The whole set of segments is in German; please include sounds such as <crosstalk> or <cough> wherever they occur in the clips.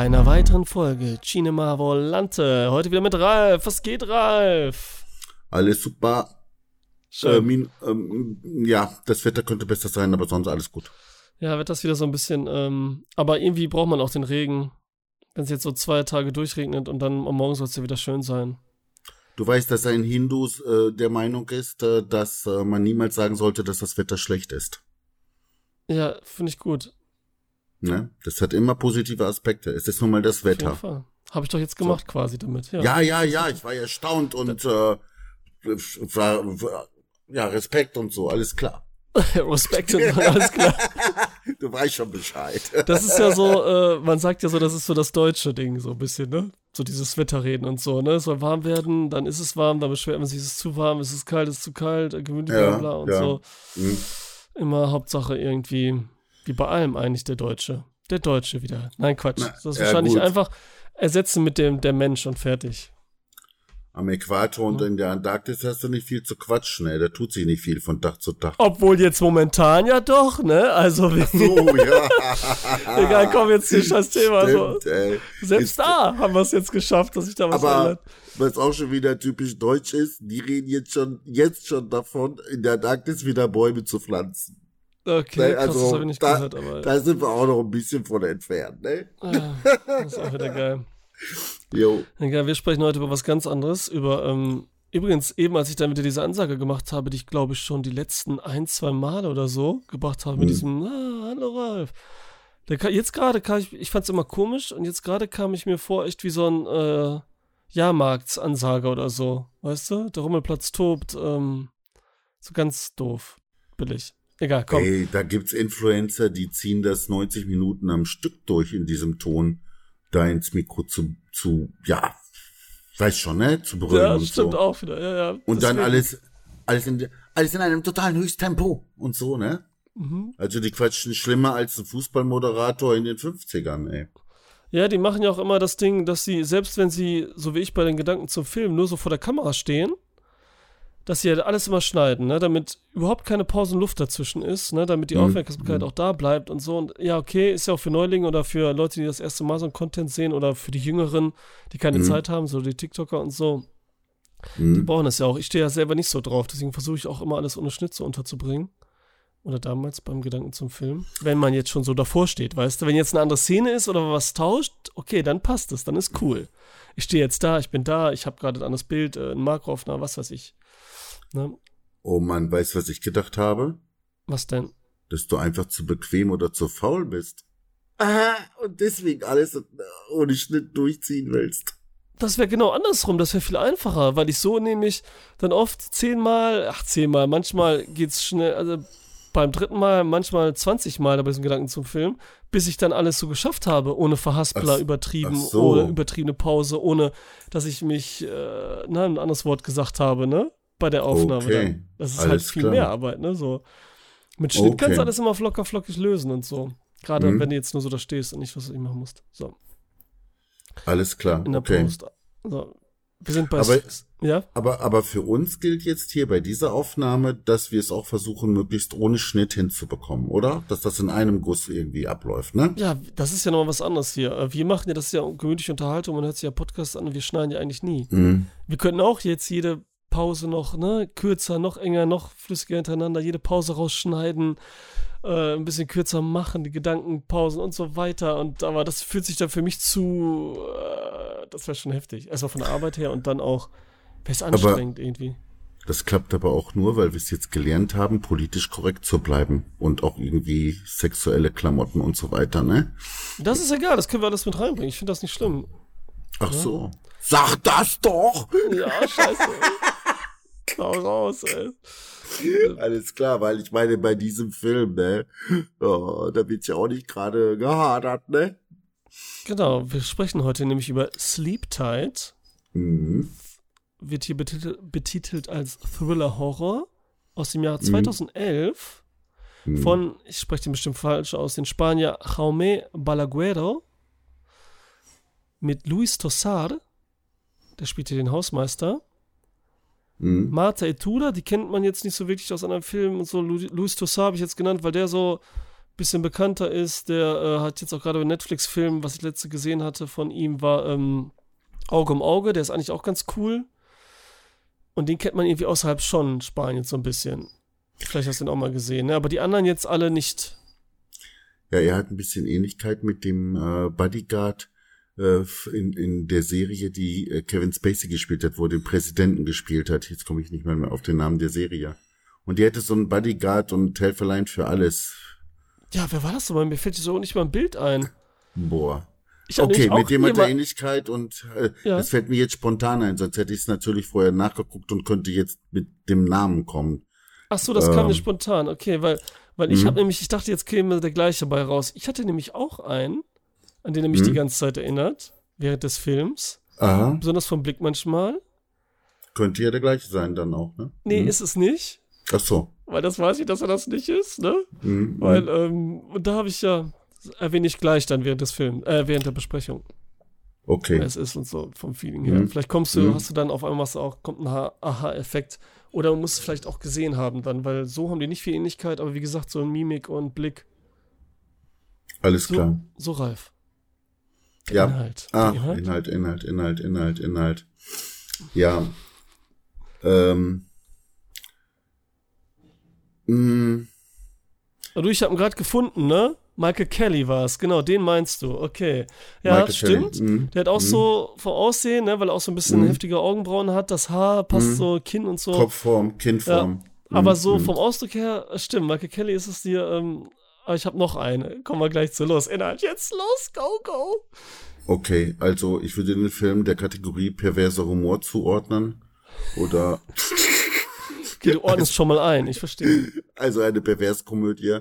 einer weiteren Folge Cinema Volante. Heute wieder mit Ralf. Was geht, Ralf? Alles super. Schön. Äh, min, ähm, ja, das Wetter könnte besser sein, aber sonst alles gut. Ja, wird das wieder so ein bisschen, ähm, aber irgendwie braucht man auch den Regen. Wenn es jetzt so zwei Tage durchregnet und dann am Morgen soll es ja wieder schön sein. Du weißt, dass ein Hindus äh, der Meinung ist, äh, dass äh, man niemals sagen sollte, dass das Wetter schlecht ist. Ja, finde ich gut. Ne? Das hat immer positive Aspekte. Es ist nun mal das Wetter. Habe ich doch jetzt gemacht quasi damit. Ja. Ja, ja, ja, ich war erstaunt und äh, war, ja, Respekt und so, alles klar. <laughs> Respekt und so, alles klar. <laughs> Du weißt schon Bescheid. Das ist ja so, äh, man sagt ja so, das ist so das deutsche Ding, so ein bisschen, ne? So dieses Wetterreden und so, ne? Es soll warm werden, dann ist es warm, dann beschwert man sich, es ist zu warm, es ist kalt, es ist zu kalt, gemütlich, Ja, bla bla und ja. so. Hm. Immer Hauptsache irgendwie, wie bei allem eigentlich der Deutsche. Der Deutsche wieder. Nein, Quatsch. Na, das ist ja, wahrscheinlich gut. einfach ersetzen mit dem der Mensch und fertig. Am Äquator und in der Antarktis hast du nicht viel zu quatschen, ey. Da tut sich nicht viel von Tag zu Tag. Obwohl jetzt momentan ja doch, ne? Also, wie, So, ja. <laughs> egal, komm jetzt hier scheiß Thema. Stimmt, ey. selbst Ist- da haben wir es jetzt geschafft, dass sich da was Aber ändert. was auch schon wieder typisch deutsch ist, die reden jetzt schon, jetzt schon davon, in der Antarktis wieder Bäume zu pflanzen. Okay, Ne, krass, das also, habe ich nicht da- gehört, aber Da sind wir auch noch ein bisschen von entfernt, ne? ja, das ist auch wieder geil. <laughs> Jo. Ja, wir sprechen heute über was ganz anderes. Über, ähm, übrigens, eben als ich dann wieder diese Ansage gemacht habe, die ich glaube ich schon die letzten ein, zwei Male oder so gebracht habe, mit Mhm. diesem, ah, hallo Ralf. Da ka- jetzt gerade kam ich, ich fand es immer komisch und jetzt gerade kam ich mir vor, echt wie so ein äh, Jahrmarktsansager oder so. Weißt du? Der Rummelplatz tobt. Ähm, so ganz doof. Billig. Egal, komm. Ey, da gibt's Influencer, die ziehen das 90 Minuten am Stück durch in diesem Ton, da ins Mikro zu, zu, ja, weiß schon, ne? Zu brüllen ja, und stimmt so. auch wieder. Ja, ja. Und dann alles, alles in, alles in einem totalen Höchsttempo und so, ne? Mhm. Also die quatschen schlimmer als ein Fußballmoderator in den 50ern, ey. Ja, die machen ja auch immer das Ding, dass sie, selbst wenn sie, so wie ich bei den Gedanken zum Film, nur so vor der Kamera stehen, dass sie ja alles immer schneiden, ne, damit überhaupt keine Pausenluft dazwischen ist, ne, damit die Mhm. Aufmerksamkeit auch da bleibt und so. Und ja, okay, ist ja auch für Neulinge oder für Leute, die das erste Mal so einen Content sehen oder für die Jüngeren, die keine Mhm. Zeit haben, so die TikToker und so, die Hm? brauchen das ja auch. Ich stehe ja selber nicht so drauf, deswegen versuche ich auch immer alles ohne Schnitze unterzubringen. Oder damals beim Gedanken zum Film. Wenn man jetzt schon so davor steht, weißt du, wenn jetzt eine andere Szene ist oder was tauscht, okay, dann passt es, dann ist cool. Ich stehe jetzt da, ich bin da, ich habe gerade ein anderes Bild, äh, ein Makroaufnahme, was weiß ich. Ne? Oh Mann, weißt du, was ich gedacht habe? Was denn? Dass du einfach zu bequem oder zu faul bist. Ah, und deswegen alles ohne Schnitt durchziehen willst. Das wäre genau andersrum, das wäre viel einfacher, weil ich so nämlich dann oft zehnmal, ach zehnmal, manchmal geht's schnell, also beim dritten Mal, manchmal 20 Mal bei diesem Gedanken zum Film, bis ich dann alles so geschafft habe, ohne Verhaspler, Ach übertrieben, ach so. ohne übertriebene Pause, ohne dass ich mich, äh, na, ein anderes Wort gesagt habe, ne? Bei der Aufnahme Okay, dann. Das ist halt alles viel klar. mehr Arbeit, ne? So. Mit Schnitt kannst Okay. du alles immer locker flockig lösen und so. Gerade Mhm. wenn du jetzt nur so da stehst und nicht, was du machen musst. So, Alles klar, in der okay. Post. So. Wir sind bei Aber- ja? Aber, aber für uns gilt jetzt hier bei dieser Aufnahme, dass wir es auch versuchen, möglichst ohne Schnitt hinzubekommen, oder? Dass das in einem Guss irgendwie abläuft, ne? Ja, das ist ja noch was anderes hier. Äh, Wir machen ja das ist ja gemütliche Unterhaltung, man hört sich ja Podcasts an und wir schneiden ja eigentlich nie. Mhm. Wir könnten auch jetzt jede Pause noch, ne, kürzer, noch enger, noch flüssiger hintereinander, jede Pause rausschneiden, äh, ein bisschen kürzer machen, die Gedankenpausen und so weiter. Und aber das fühlt sich dann für mich zu, äh, das wäre schon heftig. Erstmal von der Arbeit her und dann auch, wäre es anstrengend irgendwie. Das klappt aber auch nur, weil wir es jetzt gelernt haben, politisch korrekt zu bleiben und auch irgendwie sexuelle Klamotten und so weiter, ne? Das ist egal, das können wir alles mit reinbringen. Ich finde das nicht schlimm. Ach so. Sag das doch! Ja, scheiße. <laughs> Hau raus, ey. <laughs> Alles klar, weil ich meine, bei diesem Film, ne? Oh, da wird ja auch nicht gerade gehadert, ne? Genau, wir sprechen heute nämlich über Sleep Tight. Mhm. Wird hier betitelt, betitelt als Thriller-Horror aus dem Jahr Mhm. 2011 Mhm. von, ich spreche den bestimmt falsch aus, den Spanier Jaume Balaguero mit Luis Tosar, der spielt hier den Hausmeister. Mhm. Marta Etuda, die kennt man jetzt nicht so wirklich aus anderen Filmen und so. Lu Luis Tosar habe ich jetzt genannt, weil der so ein bisschen bekannter ist, der äh, hat jetzt auch gerade einen Netflix-Film, was ich letzte gesehen hatte von ihm, war ähm, Auge um Auge, der ist eigentlich auch ganz cool. Und den kennt man irgendwie außerhalb schon Spaniens so ein bisschen. Vielleicht hast du ihn auch mal gesehen, ne? aber die anderen jetzt alle nicht. Ja, er hat ein bisschen Ähnlichkeit mit dem äh, Bodyguard äh, in, in der Serie, die äh, Kevin Spacey gespielt hat, wo er den Präsidenten gespielt hat. Jetzt komme ich nicht mehr auf den Namen der Serie. Und die hätte so einen Bodyguard und Helferlein für alles. Ja, wer war das so? Mir fällt so nicht mal ein Bild ein. Boah. okay, mit dem hat er Ähnlichkeit und äh, ja. das fällt mir jetzt spontan ein, sonst hätte ich es natürlich vorher nachgeguckt und könnte jetzt mit dem Namen kommen. Ach so, das ähm, kam mir spontan, okay, weil, weil ich habe mhm. nämlich, ich dachte, jetzt käme der gleiche bei raus. Ich hatte nämlich auch einen, an den er mich die mhm. ganze Zeit erinnert, während des Films. Aha. Besonders vom Blick manchmal. Könnte ja der gleiche sein dann auch, ne? Nee, mhm. ist es nicht. Ach so. Weil das weiß ich, dass er das nicht ist, ne? Mhm. Weil, ähm, und da habe ich ja, erwähne ich gleich dann während des Films, äh, während der Besprechung. Okay. Wer es ist und so, vom Feeling her. Mhm. Vielleicht kommst du, mhm. hast du dann auf einmal auch, kommt ein Aha-Effekt. Oder man muss es vielleicht auch gesehen haben dann, weil so haben die nicht viel Ähnlichkeit, aber wie gesagt, so ein Mimik und Blick. Alles so, klar. So reif. Ja. Inhalt. Ah, Inhalt? Inhalt, Inhalt, Inhalt, Inhalt, Inhalt. Ja. Ähm. Mh. Du, ich habe ihn gerade gefunden, ne? Michael Kelly war es, genau, den meinst du, okay. Ja, Michael stimmt. Mhm. Der hat auch mhm. so vor Aussehen, ne, weil er auch so ein bisschen mhm. heftige Augenbrauen hat, das Haar passt mhm. so, Kinn und so. Kopfform, Kinnform. Ja, aber so mhm. vom Ausdruck her, stimmt, Michael Kelly ist es dir, ähm, aber ich habe noch eine. Kommen wir gleich zu los. Inhalt jetzt los, go, go. Okay, also ich würde den Film der Kategorie perverser Humor zuordnen. Oder. <laughs> okay, du ordnest also, schon mal ein, ich verstehe. Also eine Perverskomödie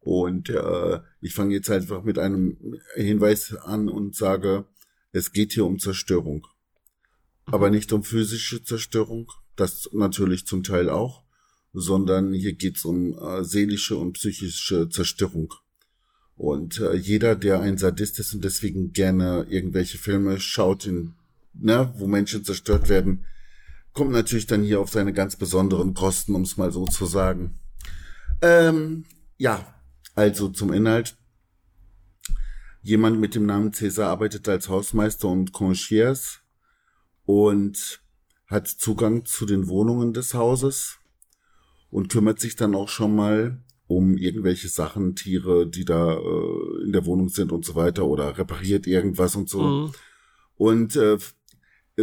und äh, ich fange jetzt einfach mit einem Hinweis an und sage, es geht hier um Zerstörung. Aber nicht um physische Zerstörung, das natürlich zum Teil auch, sondern hier geht's um äh, seelische und psychische Zerstörung. Und äh, jeder, der ein Sadist ist und deswegen gerne irgendwelche Filme schaut, in, ne, wo Menschen zerstört werden, kommt natürlich dann hier auf seine ganz besonderen Kosten, um es mal so zu sagen. Ähm, ja, also zum Inhalt. Jemand mit dem Namen Cäsar arbeitet als Hausmeister und Concierge und hat Zugang zu den Wohnungen des Hauses und kümmert sich dann auch schon mal um irgendwelche Sachen, Tiere, die da äh, in der Wohnung sind und so weiter oder repariert irgendwas und so. Mhm. Und äh,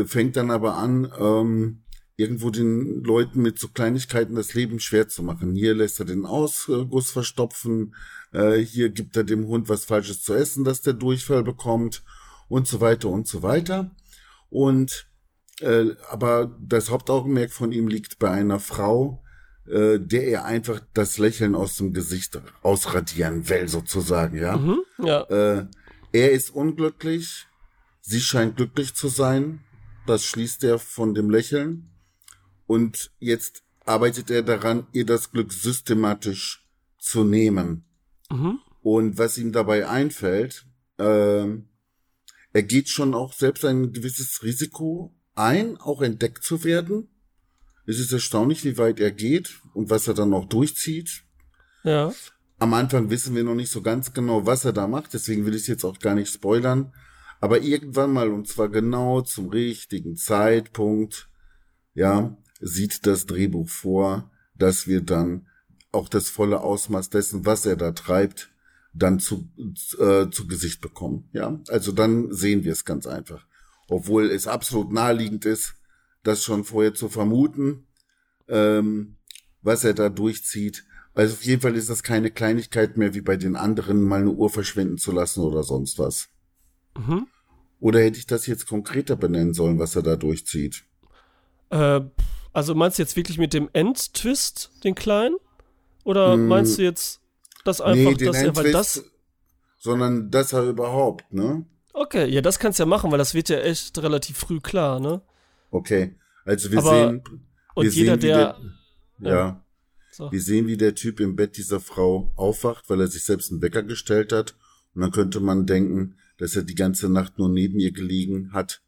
fängt dann aber an, ähm, irgendwo den Leuten mit so Kleinigkeiten das Leben schwer zu machen. Hier lässt er den Ausguss verstopfen, äh, hier gibt er dem Hund was Falsches zu essen, dass der Durchfall bekommt und so weiter und so weiter. Und äh, aber das Hauptaugenmerk von ihm liegt bei einer Frau, äh, der er einfach das Lächeln aus dem Gesicht ausradieren will, sozusagen, ja. Mhm, ja. Äh, er ist unglücklich, sie scheint glücklich zu sein, das schließt er von dem Lächeln. Und jetzt arbeitet er daran, ihr das Glück systematisch zu nehmen. Mhm. Und was ihm dabei einfällt, äh, er geht schon auch selbst ein gewisses Risiko ein, auch entdeckt zu werden. Es ist erstaunlich, wie weit er geht und was er dann noch durchzieht. Ja. Am Anfang wissen wir noch nicht so ganz genau, was er da macht, deswegen will ich es jetzt auch gar nicht spoilern. Aber irgendwann mal, und zwar genau zum richtigen Zeitpunkt, ja, sieht das Drehbuch vor, dass wir dann auch das volle Ausmaß dessen, was er da treibt, dann zu, äh, zu Gesicht bekommen. Ja, also dann sehen wir es ganz einfach. Obwohl es absolut naheliegend ist, das schon vorher zu vermuten, ähm, was er da durchzieht. Also auf jeden Fall ist das keine Kleinigkeit mehr, wie bei den anderen, mal eine Uhr verschwinden zu lassen oder sonst was. Mhm. Oder hätte ich das jetzt konkreter benennen sollen, was er da durchzieht? Äh, also meinst du jetzt wirklich mit dem End-Twist, den kleinen? Oder mm, meinst du jetzt das einfach, nee, dass er, weil das. Sondern dass er überhaupt, ne? Okay, ja, das kannst du ja machen, weil das wird ja echt relativ früh klar, ne? Okay, also wir Aber, sehen. Wir und jeder, sehen, der. Der, ja. ja. So. Wir sehen, wie der Typ im Bett dieser Frau aufwacht, weil er sich selbst einen Wecker gestellt hat. Und dann könnte man denken, dass er die ganze Nacht nur neben ihr gelegen hat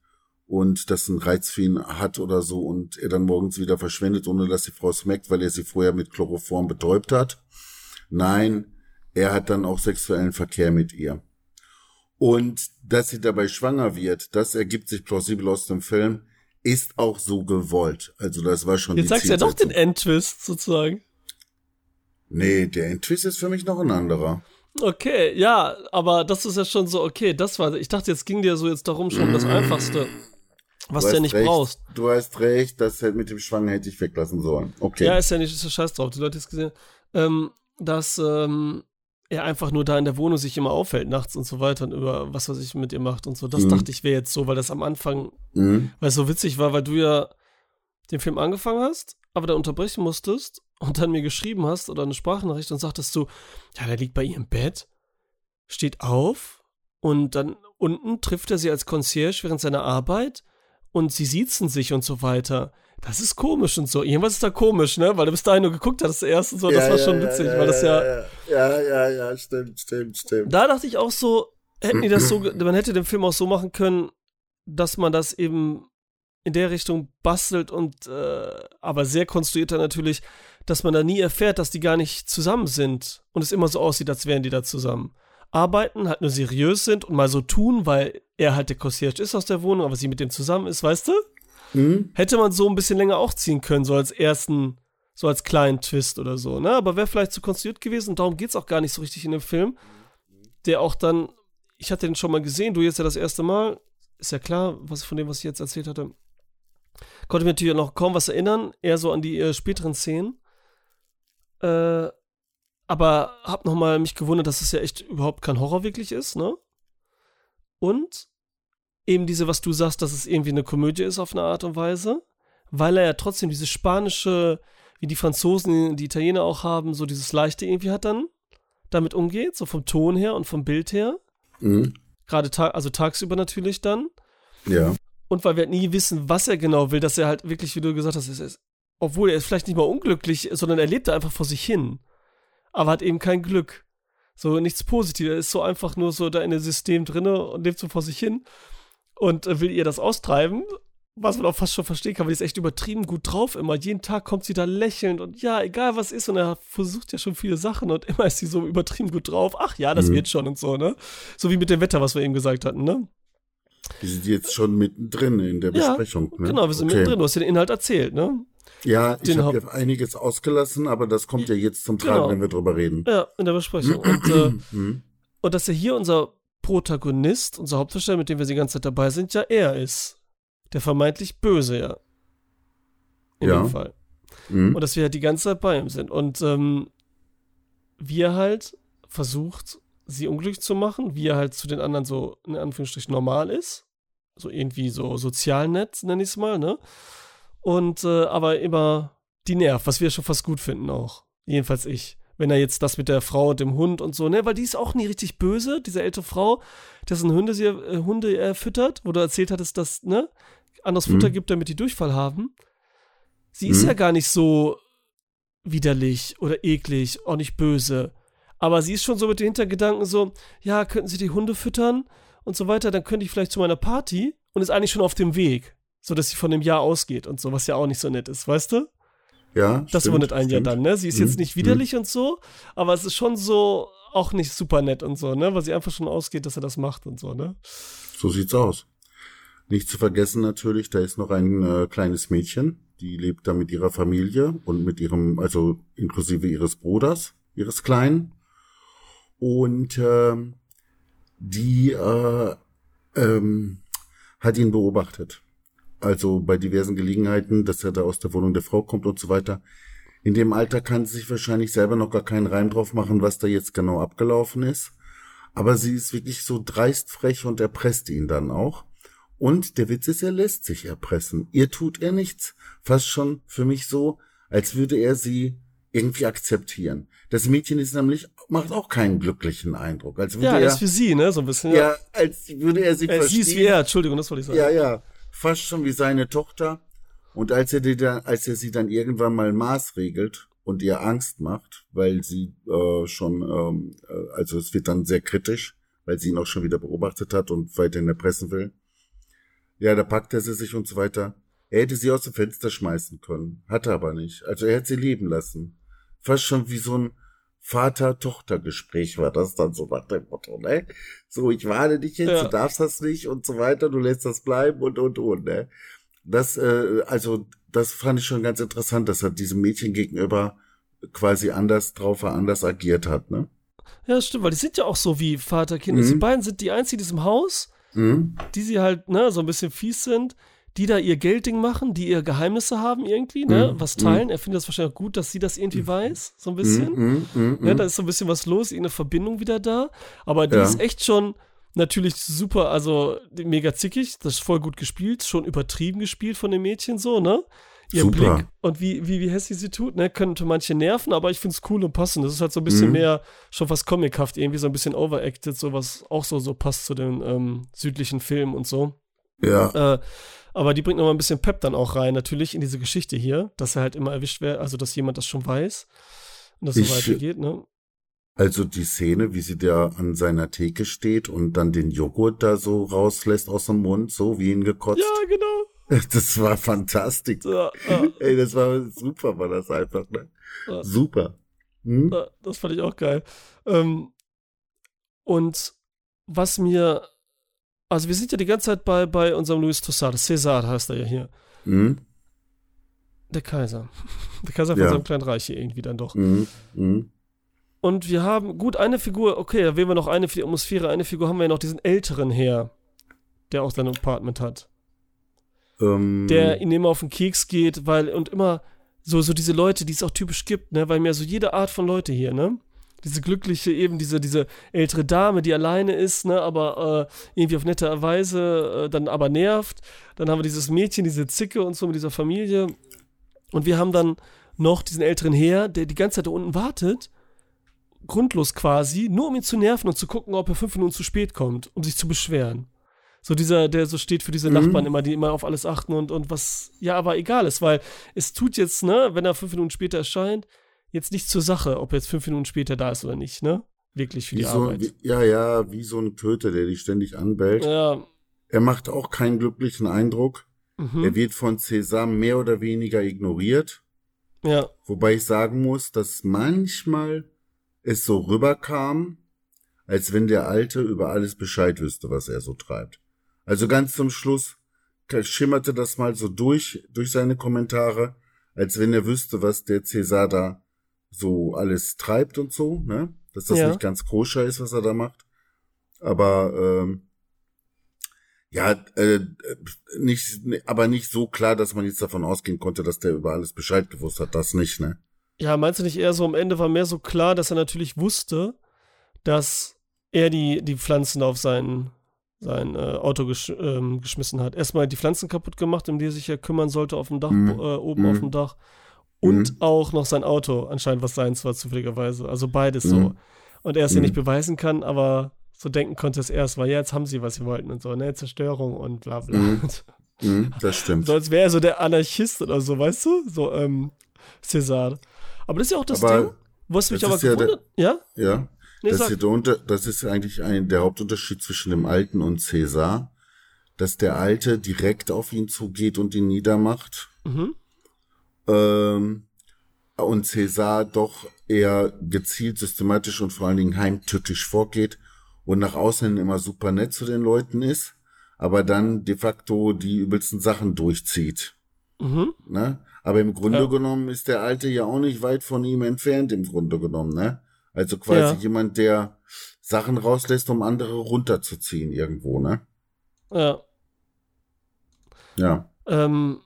und das einen Reiz für ihn hat oder so und er dann morgens wieder verschwindet, ohne dass die Frau es merkt, weil er sie vorher mit Chloroform betäubt hat. Nein, er hat dann auch sexuellen Verkehr mit ihr. Und dass sie dabei schwanger wird, das ergibt sich plausibel aus dem Film, ist auch so gewollt. Also das war schon Jetzt sagst du ja doch den Endtwist sozusagen. Nee, der Endtwist ist für mich noch ein anderer. Okay, ja, aber das ist ja schon so, okay, das war, ich dachte, jetzt ging dir so jetzt darum schon das Einfachste, was du ja nicht recht, brauchst. Du hast recht, das mit dem Schwangen hätte ich weglassen sollen. Okay. Ja, ist ja nicht, ist ja scheiß drauf, die Leute jetzt gesehen, ähm, dass, ähm, er einfach nur da in der Wohnung sich immer aufhält nachts und so weiter und über was weiß ich mit ihr macht und so. Das mhm. dachte ich wäre jetzt so, weil das am Anfang, mhm. weil es so witzig war, weil du ja den Film angefangen hast, aber dann unterbrechen musstest und dann mir geschrieben hast oder eine Sprachnachricht und sagtest du, ja, der liegt bei ihr im Bett, steht auf und dann unten trifft er sie als Concierge während seiner Arbeit und sie siezen sich und so weiter das ist komisch und so. Irgendwas ist da komisch, ne? Weil du bis dahin nur geguckt hattest erst und so. Das ja, war schon ja, witzig, ja, weil das ja. Ja, ja, ja, stimmt, stimmt, stimmt. Da dachte ich auch so, hätten die das so, <clears throat> man hätte den Film auch so machen können, dass man das eben in der Richtung bastelt und äh, aber sehr konstruierter natürlich, dass man da nie erfährt, dass die gar nicht zusammen sind und es immer so aussieht, als wären die da zusammen. Arbeiten, halt nur seriös sind und mal so tun, weil er halt der Concierge ist aus der Wohnung, aber sie mit dem zusammen ist, weißt du? Mhm. Hätte man so ein bisschen länger auch ziehen können, so als ersten, so als kleinen Twist oder so, ne? Aber wäre vielleicht zu konstruiert gewesen und darum geht es auch gar nicht so richtig in dem Film. Der auch dann, ich hatte den schon mal gesehen, du jetzt ja das erste Mal, ist ja klar, was von dem, was ich jetzt erzählt hatte. Konnte mir natürlich noch kaum was erinnern, eher so an die äh, späteren Szenen. Äh, aber hab nochmal mich gewundert, dass es ja echt überhaupt kein Horror wirklich ist, ne? Und eben diese, was du sagst, dass es irgendwie eine Komödie ist auf eine Art und Weise, weil er ja trotzdem dieses spanische, wie die Franzosen, die Italiener auch haben, so dieses leichte irgendwie hat dann damit umgeht, so vom Ton her und vom Bild her. Mhm. Gerade ta also tagsüber natürlich dann. Ja. Und weil wir halt nie wissen, was er genau will, dass er halt wirklich, wie du gesagt hast, ist, ist, obwohl er ist vielleicht nicht mal unglücklich, sondern er lebt da einfach vor sich hin. Aber hat eben kein Glück. So nichts Positives. Er ist so einfach nur so da in dem System drinne und lebt so vor sich hin und äh, will ihr das austreiben. Was man auch fast schon verstehen kann, weil die ist echt übertrieben gut drauf immer. Jeden Tag kommt sie da lächelnd und ja, egal was ist. Und er versucht ja schon viele Sachen und <laughs> immer ist sie so übertrieben gut drauf. Ach ja, das mhm. wird schon und so, ne? So wie mit dem Wetter, was wir eben gesagt hatten, ne? Wir sind jetzt schon mittendrin in der Besprechung. Ja, ne? Genau, wir sind okay. mittendrin. Du hast ja den Inhalt erzählt, ne? Ja, ich habe ja einiges ausgelassen, aber das kommt ja jetzt zum Tragen, genau. wenn wir drüber reden. Ja, in der Besprechung. und, äh, <clears throat> mhm. und dass er hier unser Protagonist, unser Hauptdarsteller, mit dem wir die ganze Zeit dabei sind, ja er ist. Der vermeintlich Böse, ja. In ja. dem Fall. Mhm. Und dass wir halt die ganze Zeit bei ihm sind. Und ähm, wie er halt versucht, sie unglücklich zu machen, wie er halt zu den anderen so, in Anführungsstrichen, normal ist. So irgendwie so sozial nett, nenne ich es mal, ne? Und äh, aber immer die nervt, was wir schon fast gut finden auch. Jedenfalls ich wenn er jetzt das mit der Frau und dem Hund und so, ne, weil die ist auch nie richtig böse, diese ältere Frau, dessen Hunde sie äh, Hunde äh, füttert, wo du erzählt hattest, dass, ne, anderes mhm. Futter gibt, damit die Durchfall haben. Sie mhm. ist ja gar nicht so widerlich oder eklig, auch nicht böse. Aber sie ist schon so mit den Hintergedanken so, ja, könnten sie die Hunde füttern und so weiter, dann könnte ich vielleicht zu meiner Party und ist eigentlich schon auf dem Weg, so dass sie von dem Jahr ausgeht und so, was ja auch nicht so nett ist, weißt du? Ja. Das stimmt, wundert einen stimmt. ja dann, ne? Sie ist jetzt mhm. nicht widerlich mhm. und so, aber es ist schon so auch nicht super nett und so, ne? Weil sie einfach schon ausgeht, dass er das macht und so, ne? So sieht's aus. Nicht zu vergessen natürlich, da ist noch ein äh, kleines Mädchen, die lebt da mit ihrer Familie und mit ihrem, also inklusive ihres Bruders, ihres Kleinen. Und äh, die äh, ähm, hat ihn beobachtet also bei diversen Gelegenheiten, dass er da aus der Wohnung der Frau kommt und so weiter. In dem Alter kann sie sich wahrscheinlich selber noch gar keinen Reim drauf machen, was da jetzt genau abgelaufen ist. Aber sie ist wirklich so dreist frech und erpresst ihn dann auch. Und der Witz ist, er lässt sich erpressen. Ihr tut er nichts. Fast schon für mich so, als würde er sie irgendwie akzeptieren. Das Mädchen ist nämlich, macht auch keinen glücklichen Eindruck. Als würde ja, er, ist für sie, ne, so ein bisschen. Ja, ja als würde er sie äh, verstehen. Sie ist wie er, Entschuldigung, das wollte ich sagen. Ja, ja fast schon wie seine Tochter. Und als er, die dann, als er sie dann irgendwann mal maßregelt und ihr Angst macht, weil sie äh, schon, ähm, äh, also es wird dann sehr kritisch, weil sie ihn auch schon wieder beobachtet hat und weiterhin erpressen will. Ja, da packt er sie sich und so weiter. Er hätte sie aus dem Fenster schmeißen können, hat er aber nicht. Also er hat sie leben lassen. Fast schon wie so ein Vater-Tochter-Gespräch war das dann so nach dem Motto, ne? So, ich warne dich jetzt, Ja. du darfst das nicht und so weiter, du lässt das bleiben und und und, ne? Das, äh, also, das fand ich schon ganz interessant, dass er diesem Mädchen gegenüber quasi anders drauf war, anders agiert hat, ne? Ja, stimmt, weil die sind ja auch so wie Vater, Kind. Mhm. Die beiden sind die einzigen in diesem Haus, Mhm. die sie halt, ne, so ein bisschen fies sind, die da ihr Geldding machen, die ihr Geheimnisse haben irgendwie, ne, Mhm. was teilen. Er findet das wahrscheinlich auch gut, dass sie das irgendwie weiß, so ein bisschen. Mhm, mhm, Ne, mhm. da ist so ein bisschen was los, irgendeine Verbindung wieder da. Aber die Ja. ist echt schon natürlich super, also mega zickig, das ist voll gut gespielt, schon übertrieben gespielt von dem Mädchen so, ne? Ihr Super. Blick und wie, wie, wie hässlich sie tut, ne, könnte manche nerven, aber ich finde es cool und passend. Das ist halt so ein bisschen Mhm. mehr, schon fast comichaft, irgendwie so ein bisschen overacted, so was auch so, so passt zu den ähm, südlichen Filmen und so. Ja, Äh, aber die bringt noch mal ein bisschen Pep dann auch rein, natürlich in diese Geschichte hier, dass er halt immer erwischt wird, also dass jemand das schon weiß und das so Ich- weitergeht, ne? also die Szene, wie sie da an seiner Theke steht und dann den Joghurt da so rauslässt aus dem Mund, so wie ihn gekotzt. Ja, genau. <laughs> Das war fantastisch. Ja, ja, Ey, das war super, war das einfach, ne? Ja. Super. Hm? das fand ich auch geil. Ähm, und was mir, also wir sind ja die ganze Zeit bei, bei unserem Luis Tossard, César heißt er ja hier, Hm? der Kaiser. <laughs> Der Kaiser von Ja. seinem kleinen Reich hier irgendwie dann doch. Hm? Hm? Und wir haben, gut, eine Figur, okay, da wählen wir noch eine für die Atmosphäre, eine Figur haben wir ja noch diesen älteren Herr, der auch sein Apartment hat. Ähm, der ihm immer auf den Keks geht, weil, und immer so, so diese Leute, die es auch typisch gibt, ne, weil mir so jede Art von Leute hier, ne? Diese glückliche, eben diese, diese ältere Dame, die alleine ist, ne, aber äh, irgendwie auf nette Weise äh, dann aber nervt. Dann haben wir dieses Mädchen, diese Zicke und so mit dieser Familie. Und wir haben dann noch diesen älteren Herr, der die ganze Zeit da unten wartet, grundlos quasi, nur um ihn zu nerven und zu gucken, ob er fünf Minuten zu spät kommt, um sich zu beschweren. So dieser, der so steht für diese Mhm. Nachbarn immer, die immer auf alles achten und, und was, ja, aber egal ist, weil es tut jetzt, ne, wenn er fünf Minuten später erscheint, jetzt nicht zur Sache, ob er jetzt fünf Minuten später da ist oder nicht, ne? Wirklich für wie die so, Arbeit. wie, ja, ja, wie so ein Köter, der dich ständig anbellt. ja, Er macht auch keinen glücklichen Eindruck. mhm, Er wird von César mehr oder weniger ignoriert. ja, Wobei ich sagen muss, dass manchmal es so rüberkam, als wenn der Alte über alles Bescheid wüsste, was er so treibt. Also ganz zum Schluss schimmerte das mal so durch, durch seine Kommentare, als wenn er wüsste, was der Cäsar da so alles treibt und so, ne? Dass das Ja. nicht ganz koscher ist, was er da macht. Aber, ähm, ja, äh, nicht, aber nicht so klar, dass man jetzt davon ausgehen konnte, dass der über alles Bescheid gewusst hat. Das nicht, ne? ja, meinst du nicht eher so, am Ende war mehr so klar, dass er natürlich wusste, dass er die, die Pflanzen auf sein, sein äh, Auto gesch ähm, geschmissen hat. Erstmal die Pflanzen kaputt gemacht, um die er sich ja kümmern sollte auf dem Dach, Mhm. äh, oben Mhm. auf dem Dach. Und Mhm. auch noch sein Auto, anscheinend was seins war, zufälligerweise. Also beides Mhm. so. Und er es ja Mhm. nicht beweisen kann, aber so denken konnte es erst, weil ja, jetzt haben sie, was sie wollten und so, ne, Zerstörung und bla bla. Mhm. Mhm, <laughs> das stimmt. So als wäre er so der Anarchist oder so, weißt du? So, ähm, César. Aber das ist ja auch das Aber Ding, was mich aber ist ja gewundert. Ja? Ja. Nee, das, ist der das ist eigentlich ein, der Hauptunterschied zwischen dem Alten und Cäsar, dass der Alte direkt auf ihn zugeht und ihn niedermacht. Mhm. Ähm, und Cäsar doch eher gezielt, systematisch und vor allen Dingen heimtückisch vorgeht und nach außen immer super nett zu den Leuten ist, aber dann de facto die übelsten Sachen durchzieht. Mhm. Ne? Aber im Grunde Ja. genommen ist der Alte ja auch nicht weit von ihm entfernt, im Grunde genommen, ne? Also quasi Ja. jemand, der Sachen rauslässt, um andere runterzuziehen irgendwo, ne? Ja. Ja. Ähm,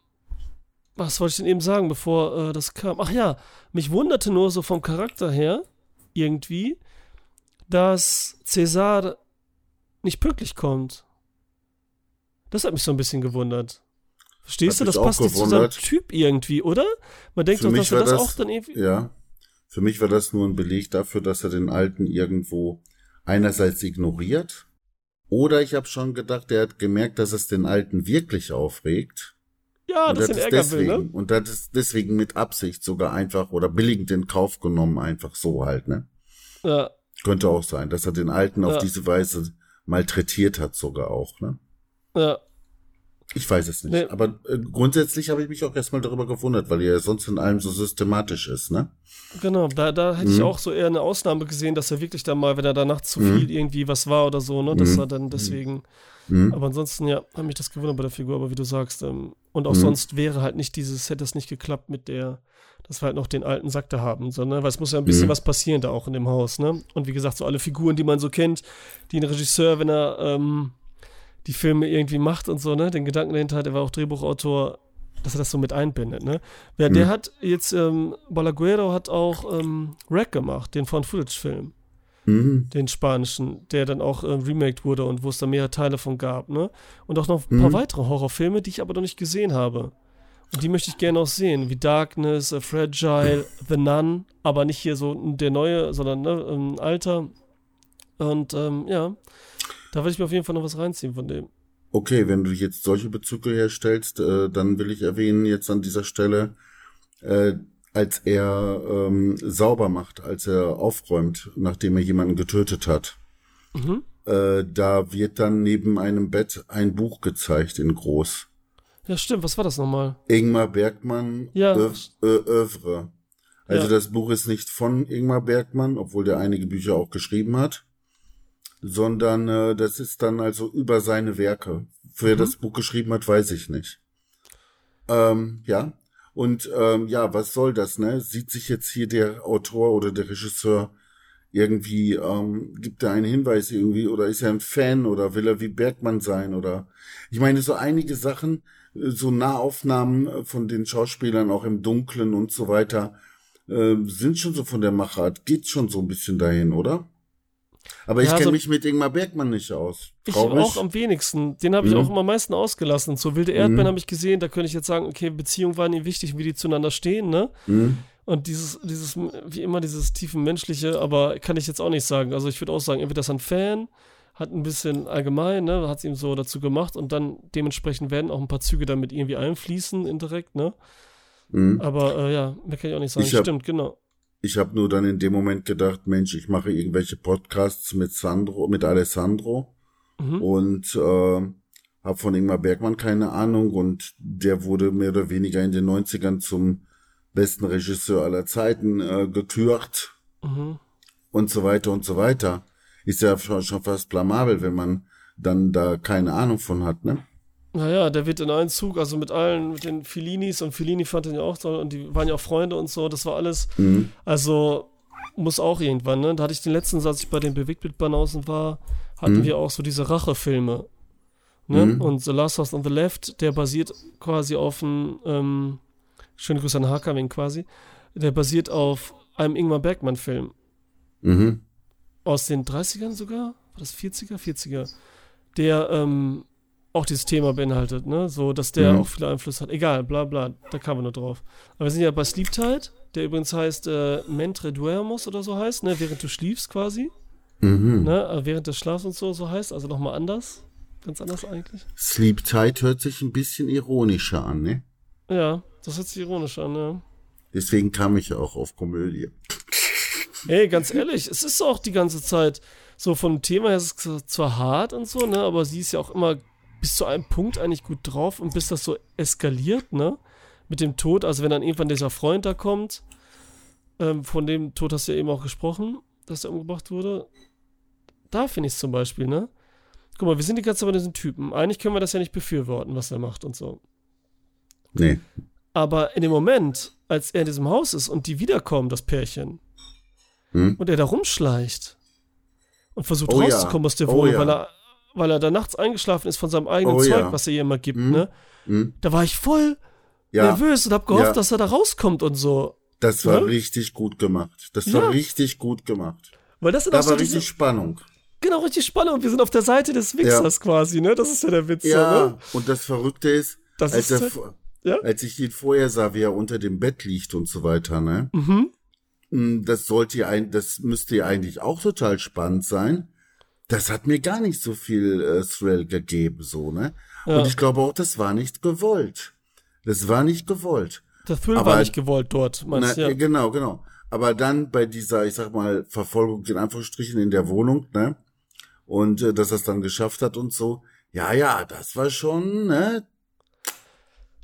was wollte ich denn eben sagen, bevor äh, das kam? Ach ja, mich wunderte nur so vom Charakter her, irgendwie, dass César nicht pünktlich kommt. Das hat mich so ein bisschen gewundert. Verstehst Hat du? Das passt nicht zu seinem. Typ irgendwie, oder? Man denkt Für doch, dass er das, das- auch dann irgendwie. Ja. Für mich war das nur ein Beleg dafür, dass er den Alten irgendwo einerseits ignoriert. Oder ich habe schon gedacht, er hat gemerkt, dass es den Alten wirklich aufregt. Ja, und dass hat er es ihn ärgern will, deswegen, ne? und hat es deswegen mit Absicht sogar einfach oder billigend in Kauf genommen, einfach so halt, ne? Ja, Könnte auch sein, dass er den Alten auf Ja. diese Weise malträtiert hat, sogar auch, ne? ja. Ich weiß es nicht. Nee. Aber äh, grundsätzlich habe ich mich auch erstmal darüber gewundert, weil er ja sonst in allem so systematisch ist, ne? Genau, da, da hätte ich Mhm. auch so eher eine Ausnahme gesehen, dass er wirklich dann mal, wenn er da nachts zu Mhm. viel irgendwie was war oder so, ne, dass Mhm. er dann deswegen. Mhm. Aber ansonsten, ja, hat mich das gewundert bei der Figur, aber wie du sagst, ähm, und auch Mhm. sonst wäre halt nicht dieses, hätte es nicht geklappt mit der, dass wir halt noch den alten Sack da haben, sondern, weil es muss ja ein bisschen Mhm. was passieren da auch in dem Haus, ne? Und wie gesagt, so alle Figuren, die man so kennt, die ein Regisseur, wenn er ähm, die Filme irgendwie macht und so, ne, den Gedanken dahinter hat, er war auch Drehbuchautor, dass er das so mit einbindet, ne? Wer, Der Mhm. hat jetzt, ähm, Balaguero hat auch ähm, Rack gemacht, den Found-Footage-Film Mhm. den spanischen, der dann auch äh, remaked wurde und wo es da mehrere Teile von gab, ne? Und auch noch ein paar Mhm. weitere Horrorfilme, die ich aber noch nicht gesehen habe. Und die möchte ich gerne auch sehen, wie Darkness, äh, Fragile, <laughs> The Nun, aber nicht hier so der neue, sondern ne, ein alter. Und ähm, ja, da will ich mir auf jeden Fall noch was reinziehen von dem. Okay, wenn du jetzt solche Bezüge herstellst, äh, dann will ich erwähnen jetzt an dieser Stelle, äh, als er ähm, sauber macht, als er aufräumt, nachdem er jemanden getötet hat. Mhm. Äh, da wird dann neben einem Bett ein Buch gezeigt in groß. Ja, stimmt, was war das nochmal? Ingmar Bergmann, Ja. Öv Övre. Also Ja. das Buch ist nicht von Ingmar Bergmann, obwohl der einige Bücher auch geschrieben hat, sondern äh, das ist dann also über seine Werke. Wer Mhm. das Buch geschrieben hat, weiß ich nicht. Ähm, ja. Und ähm, ja, was soll das, ne? Sieht sich jetzt hier der Autor oder der Regisseur irgendwie, ähm, gibt er einen Hinweis irgendwie oder ist er ein Fan oder will er wie Bergmann sein oder ich meine, so einige Sachen, äh, so Nahaufnahmen äh, von den Schauspielern auch im Dunkeln und so weiter, äh, sind schon so von der Machart, geht schon so ein bisschen dahin, oder? Aber ich Ja, kenne also- mich mit Ingmar Bergmann nicht aus. Ich Traurig. auch am wenigsten. Den habe ich Mhm. auch immer am meisten ausgelassen. So wilde Erdbeeren Mhm. habe ich gesehen, da könnte ich jetzt sagen, okay, Beziehungen waren ihm wichtig, wie die zueinander stehen, ne? Hm? Und dieses, dieses, wie immer, dieses tiefen menschliche, aber kann ich jetzt auch nicht sagen. Also ich würde auch sagen, entweder ist er ein Fan, hat ein bisschen allgemein, ne, hat es ihm so dazu gemacht und dann dementsprechend werden auch ein paar Züge damit irgendwie einfließen, indirekt, ne? Hm? Aber äh, ja, mehr kann ich auch nicht sagen. Ich hab- Stimmt, genau. Ich habe nur dann in dem Moment gedacht, Mensch, ich mache irgendwelche Podcasts mit Sandro, mit Alessandro Mhm. und äh, habe von Ingmar Bergmann keine Ahnung und der wurde mehr oder weniger in den 90ern zum besten Regisseur aller Zeiten äh, gekürt Mhm. und so weiter und so weiter. Ist ja schon, schon fast blamabel, wenn man dann da keine Ahnung von hat, ne? Naja, der wird in einen Zug, also mit allen, mit den Filinis und Filini fand ihn ja auch toll und die waren ja auch Freunde und so, das war alles, Mhm. also muss auch irgendwann, ne? Da hatte ich den letzten, als ich bei den Bewegtbildbanausen war, hatten Mhm. wir auch so diese Rachefilme. Ne? Mhm. Und The Last House on the Left, der basiert quasi auf einem, ähm, schöne Grüße an Hakawing quasi, der basiert auf einem Ingmar Bergmann-Film Mhm. aus den 30ern sogar, war das 40er, 40er, der ähm, auch dieses Thema beinhaltet, ne? So, dass der Mhm. auch viele Einfluss hat. Egal, bla bla, da kamen wir nur drauf. Aber wir sind ja bei Sleep Tide, der übrigens heißt äh, Mentre Duermos oder so heißt, ne? Während du schliefst quasi, Mhm. ne? Äh, während des Schlafs und so, so heißt, also nochmal anders. Ganz anders eigentlich. Sleep Tight hört sich ein bisschen ironischer an, ne? Ja, das hört sich ironisch an, ja. Deswegen kam ich auch auf Komödie. Ey, ganz ehrlich, es ist auch die ganze Zeit so vom Thema her ist es zwar hart und so, ne, aber sie ist ja auch immer bis zu einem Punkt eigentlich gut drauf und bis das so eskaliert, ne, mit dem Tod, also wenn dann irgendwann dieser Freund da kommt, ähm, von dem Tod hast du ja eben auch gesprochen, dass er umgebracht wurde, da finde ich es zum Beispiel, ne, guck mal, wir sind die ganze Zeit bei diesen Typen, eigentlich können wir das ja nicht befürworten, was er macht und so, Nee. aber in dem Moment, als er in diesem Haus ist und die wiederkommen, das Pärchen, Hm? und er da rumschleicht und versucht Oh ja. rauszukommen aus der Oh Wohnung, ja. weil, er, weil er da nachts eingeschlafen ist von seinem eigenen Oh Zeug, ja. was er ihr immer gibt, Mhm. ne? Hm? Da war ich voll Ja, nervös und hab gehofft, Ja. dass er da rauskommt und so. das war Ne? richtig gut gemacht. Das war richtig gut gemacht. Weil das sind Da war diese, richtig Spannung. genau richtig spannend und wir sind auf der Seite des Wichsers quasi, ne? Das ist ja der Witz, Ja, ne? und das Verrückte ist, Das als, ist er, halt- als ich ihn vorher sah, wie er unter dem Bett liegt und so weiter, ne? Mhm. Mm, Das sollte ja ein, das müsste ja eigentlich auch total spannend sein. Das hat mir gar nicht so viel äh, Thrill gegeben, so, ne? Ja. Und ich glaube auch, das war nicht gewollt. Das war nicht gewollt. Der Thrill Aber- war nicht gewollt dort, meinst du? Ja. äh, Genau, genau. Aber dann bei dieser, ich sag mal, Verfolgung in Anführungsstrichen in der Wohnung, ne? Und äh, dass er es dann geschafft hat und so. Ja, ja, das war schon, ne?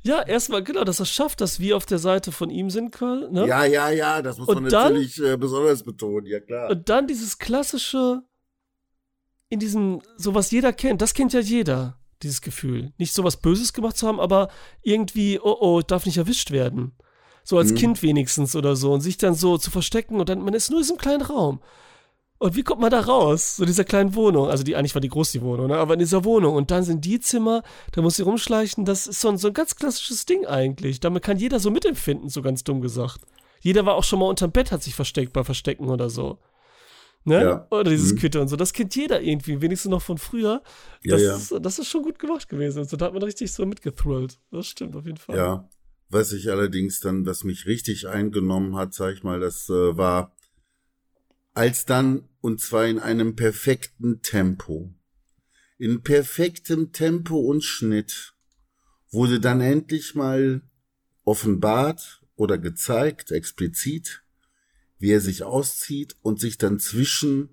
Ja, erstmal, genau, dass er schafft, dass wir auf der Seite von ihm sind, ne? Ja, ja, ja, das muss Und man dann- natürlich äh, besonders betonen, ja klar. Und dann dieses klassische, in diesem, so was jeder kennt, das kennt ja jeder, dieses Gefühl. Nicht so was Böses gemacht zu haben, aber irgendwie, oh oh, darf nicht erwischt werden. So als Mhm. Kind wenigstens oder so. Und sich dann so zu verstecken und dann, man ist nur in diesem kleinen Raum. Und wie kommt man da raus? So dieser kleinen Wohnung. Also die, eigentlich war die groß, die Wohnung, ne? aber in dieser Wohnung. Und dann sind die Zimmer, da muss sie rumschleichen. Das ist so ein, so ein ganz klassisches Ding eigentlich. Damit kann jeder so mitempfinden, so ganz dumm gesagt. Jeder war auch schon mal unterm Bett, hat sich versteckt bei Verstecken oder so. Ne? Ja. Oder dieses Mhm. Quitter und so. Das kennt jeder irgendwie, wenigstens noch von früher. Ja, Das, ja. Ist, das ist schon gut gemacht gewesen. Also, da hat man richtig so mitgethrollt. Das stimmt auf jeden Fall. Ja. Was ich allerdings dann, was mich richtig eingenommen hat, sag ich mal, das äh, war, als dann, und zwar in einem perfekten Tempo, in perfektem Tempo und Schnitt, wurde dann endlich mal offenbart oder gezeigt, explizit, wie er sich auszieht und sich dann zwischen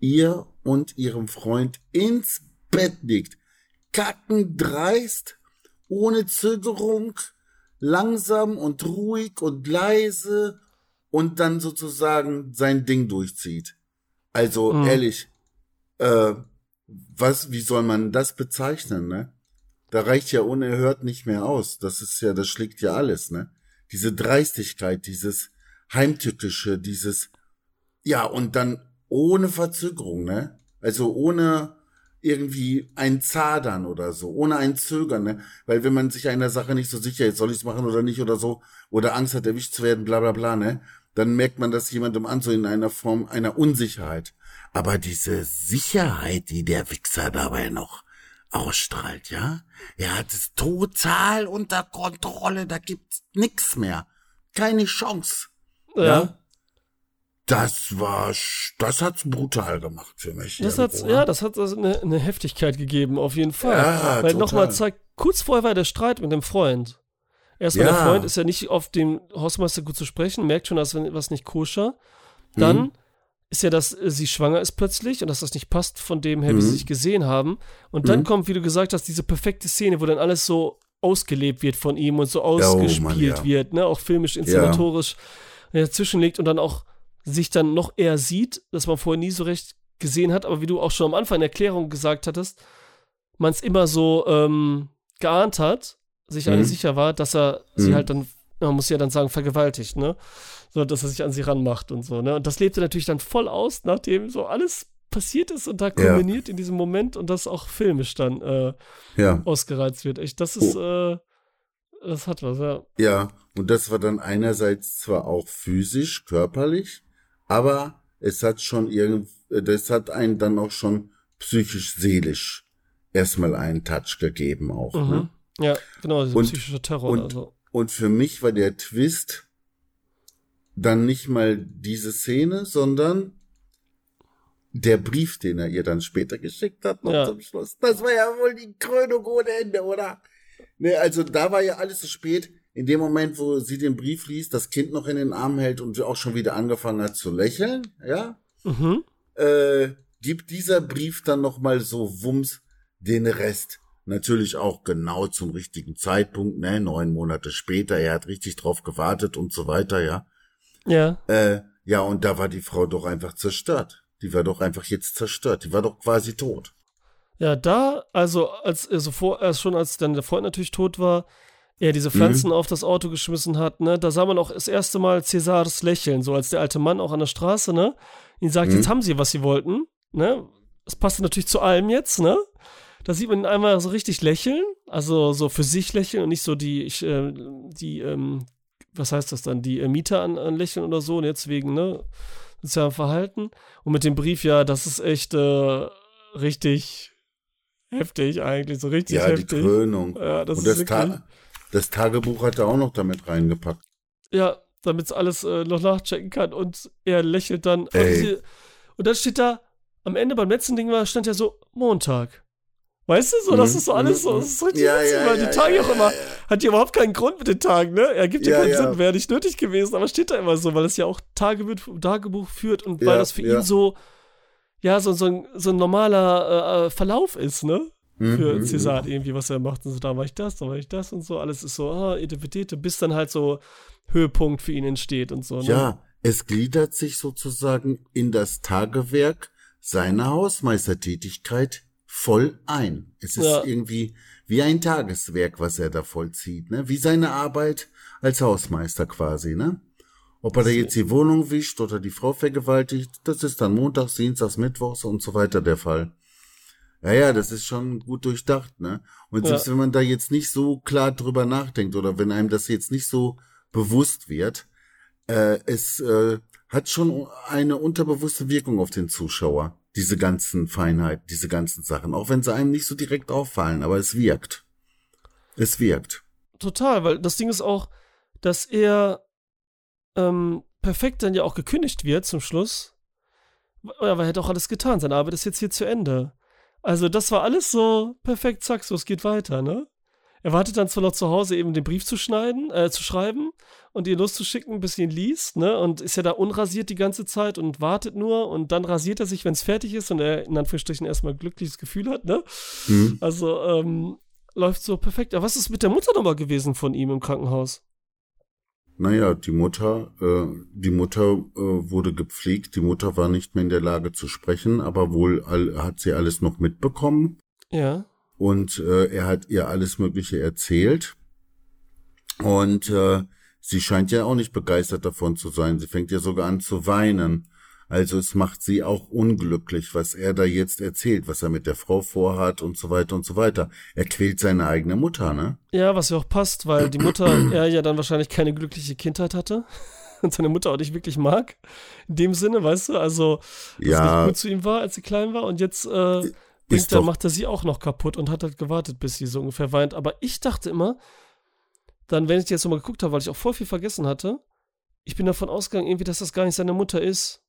ihr und ihrem Freund ins Bett legt. Kackendreist, ohne Zögerung, langsam und ruhig und leise und dann sozusagen sein Ding durchzieht. Also Mhm. ehrlich, äh, was, wie soll man das bezeichnen, ne? Da reicht ja unerhört nicht mehr aus. Das ist ja, das schlägt ja alles, ne? Diese Dreistigkeit, dieses Heimtückische, dieses, ja, und dann ohne Verzögerung, ne? Also ohne irgendwie ein Zadern oder so, ohne ein Zögern, ne? Weil wenn man sich einer Sache nicht so sicher ist, soll ich es machen oder nicht oder so, oder Angst hat, erwischt zu werden, bla bla bla, ne? Dann merkt man das jemandem an, so in einer Form einer Unsicherheit. Aber diese Sicherheit, die der Wichser dabei noch ausstrahlt, ja? Er hat es total unter Kontrolle, da gibt's nix mehr. Keine Chance. Ja. Ja? Das war, das hat's brutal gemacht für mich. Das irgendwo, hat, ne? ja, das hat also eine, eine Heftigkeit gegeben, auf jeden Fall. Ja, Weil nochmal zeigt, kurz vorher war der Streit mit dem Freund. Erstmal, der Ja. Freund ist ja nicht auf dem Hausmeister gut zu sprechen, merkt schon, dass was nicht koscher. Dann Mhm. ist ja, dass äh, sie schwanger ist plötzlich und dass das nicht passt von dem her, wie Mhm. sie sich gesehen haben. Und dann Mhm. kommt, wie du gesagt hast, diese perfekte Szene, wo dann alles so ausgelebt wird von ihm und so ausgespielt oh ja. wird, ne? Auch filmisch, inszenatorisch dazwischen liegt und dann auch sich dann noch eher sieht, dass man vorher nie so recht gesehen hat, aber wie du auch schon am Anfang in der Erklärung gesagt hattest, man es immer so ähm, geahnt hat, sich Mhm. alle sicher war, dass er sie Mhm. halt dann, man muss ja dann sagen, vergewaltigt, ne? So, dass er sich an sie ranmacht und so, ne? Und das lebte natürlich dann voll aus, nachdem so alles passiert ist und da kombiniert in diesem Moment und das auch filmisch dann äh, Ja, ausgereizt wird. Echt, das ist, äh, das hat was, ja. ja. Und das war dann einerseits zwar auch physisch, körperlich, aber es hat schon irgend, das hat einen dann auch schon psychisch, seelisch erstmal einen Touch gegeben auch. Mhm. Ne? Ja, genau, Und- psychische Terror und- oder so. Und für mich war der Twist dann nicht mal diese Szene, sondern der Brief, den er ihr dann später geschickt hat, noch Ja. zum Schluss. Das war ja wohl die Krönung ohne Ende, oder? Ne, also da war ja alles zu spät. In dem Moment, wo sie den Brief liest, das Kind noch in den Arm hält und auch schon wieder angefangen hat zu lächeln, ja, Mhm. äh, gibt dieser Brief dann noch mal so wumms den Rest. Natürlich auch genau zum richtigen Zeitpunkt, ne, neun Monate später, er hat richtig drauf gewartet und so weiter, ja. Ja, Äh, ja, und da war die Frau doch einfach zerstört. Die war doch einfach jetzt zerstört. Die war doch quasi tot. Ja, da, also, als, also vor, erst schon als dann der Freund natürlich tot war, er diese Pflanzen auf das Auto geschmissen hat, ne, da sah man auch das erste Mal Cäsars Lächeln, so als der alte Mann auch an der Straße, ne, ihn sagt, Mhm. jetzt haben sie, was sie wollten, ne, das passte natürlich zu allem jetzt, ne, da sieht man ihn einmal so richtig lächeln, also so für sich lächeln und nicht so die, ich, äh, die, ähm, was heißt das dann, die äh, Mieter an, an lächeln oder so, und jetzt wegen, ne, sozialem Verhalten. Und mit dem Brief, ja, das ist echt äh, richtig <laughs> heftig eigentlich, so richtig ja, die heftig. Krönung. Ja, das und ist das, Ta das Tagebuch hat er auch noch damit reingepackt. ja, damit alles äh, noch nachchecken kann und er lächelt dann. Und, Ey. und dann steht da, am Ende beim letzten Ding war, stand ja so Montag. Weißt du, so, das Mhm, ist so alles so, mhm, das ist richtig ja, witzig, ja, weil ja, die Tage ja, auch ja, immer, ja. hat ja überhaupt keinen Grund mit den Tagen, ne? Er gibt ja, Ja, keinen ja. Sinn, wäre nicht nötig gewesen, aber steht da immer so, weil es ja auch Tagebuch, Tagebuch führt und weil Ja, das für ja. ihn so, ja, so, so, ein, so ein normaler äh, äh, Verlauf ist, ne? für mhm. Cäsar irgendwie, was er macht. Und so, da war ich das, da war ich das und so. Alles ist so, ah, Etepetete, bis dann halt so Höhepunkt für ihn entsteht und so. Ne? Ja, es gliedert sich sozusagen in das Tagewerk seiner Hausmeistertätigkeit voll ein. Es ist ja. irgendwie wie ein Tageswerk, was er da vollzieht, ne? Wie seine Arbeit als Hausmeister quasi, ne? Ob er da jetzt die Wohnung wischt oder die Frau vergewaltigt, das ist dann montags, dienstags, mittwochs und so weiter der Fall. Ja, ja, das ist schon gut durchdacht, ne? Und selbst ja. wenn man da jetzt nicht so klar drüber nachdenkt oder wenn einem das jetzt nicht so bewusst wird, äh, es äh, hat schon eine unterbewusste Wirkung auf den Zuschauer, diese ganzen Feinheiten, diese ganzen Sachen, auch wenn sie einem nicht so direkt auffallen, aber es wirkt. Es wirkt. Total, weil das Ding ist auch, dass er ähm, perfekt dann ja auch gekündigt wird zum Schluss. Aber er hätte auch alles getan. Seine Arbeit ist jetzt hier zu Ende. Also, das war alles so perfekt, zack, so, es geht weiter, ne? Er wartet dann zwar noch zu Hause, eben den Brief zu schneiden, äh, zu schreiben und ihn loszuschicken, bis sie ihn liest, ne? Und ist ja da unrasiert die ganze Zeit und wartet nur und dann rasiert er sich, wenn es fertig ist und er in Anführungsstrichen erstmal ein glückliches Gefühl hat, ne? Mhm. Also, ähm, läuft so perfekt. Aber was ist mit der Mutter nochmal gewesen von ihm im Krankenhaus? Naja, die Mutter, äh, die Mutter äh, wurde gepflegt, die Mutter war nicht mehr in der Lage zu sprechen, aber wohl all, hat sie alles noch mitbekommen. Ja. Und äh, er hat ihr alles Mögliche erzählt. Und äh, sie scheint ja auch nicht begeistert davon zu sein. Sie fängt ja sogar an zu weinen. Also es macht sie auch unglücklich, was er da jetzt erzählt, was er mit der Frau vorhat und so weiter und so weiter. Er quält seine eigene Mutter, ne? Ja, was ja auch passt, weil die Mutter <clears throat> er ja dann wahrscheinlich keine glückliche Kindheit hatte <laughs> und seine Mutter auch nicht wirklich mag. In dem Sinne, weißt du, also dass ja, nicht gut zu ihm war, als sie klein war und jetzt äh, bringt er, macht er sie auch noch kaputt und hat halt gewartet, bis sie so ungefähr weint. Aber ich dachte immer, dann, wenn ich jetzt nochmal geguckt habe, weil ich auch voll viel vergessen hatte, ich bin davon ausgegangen, irgendwie, dass das gar nicht seine Mutter ist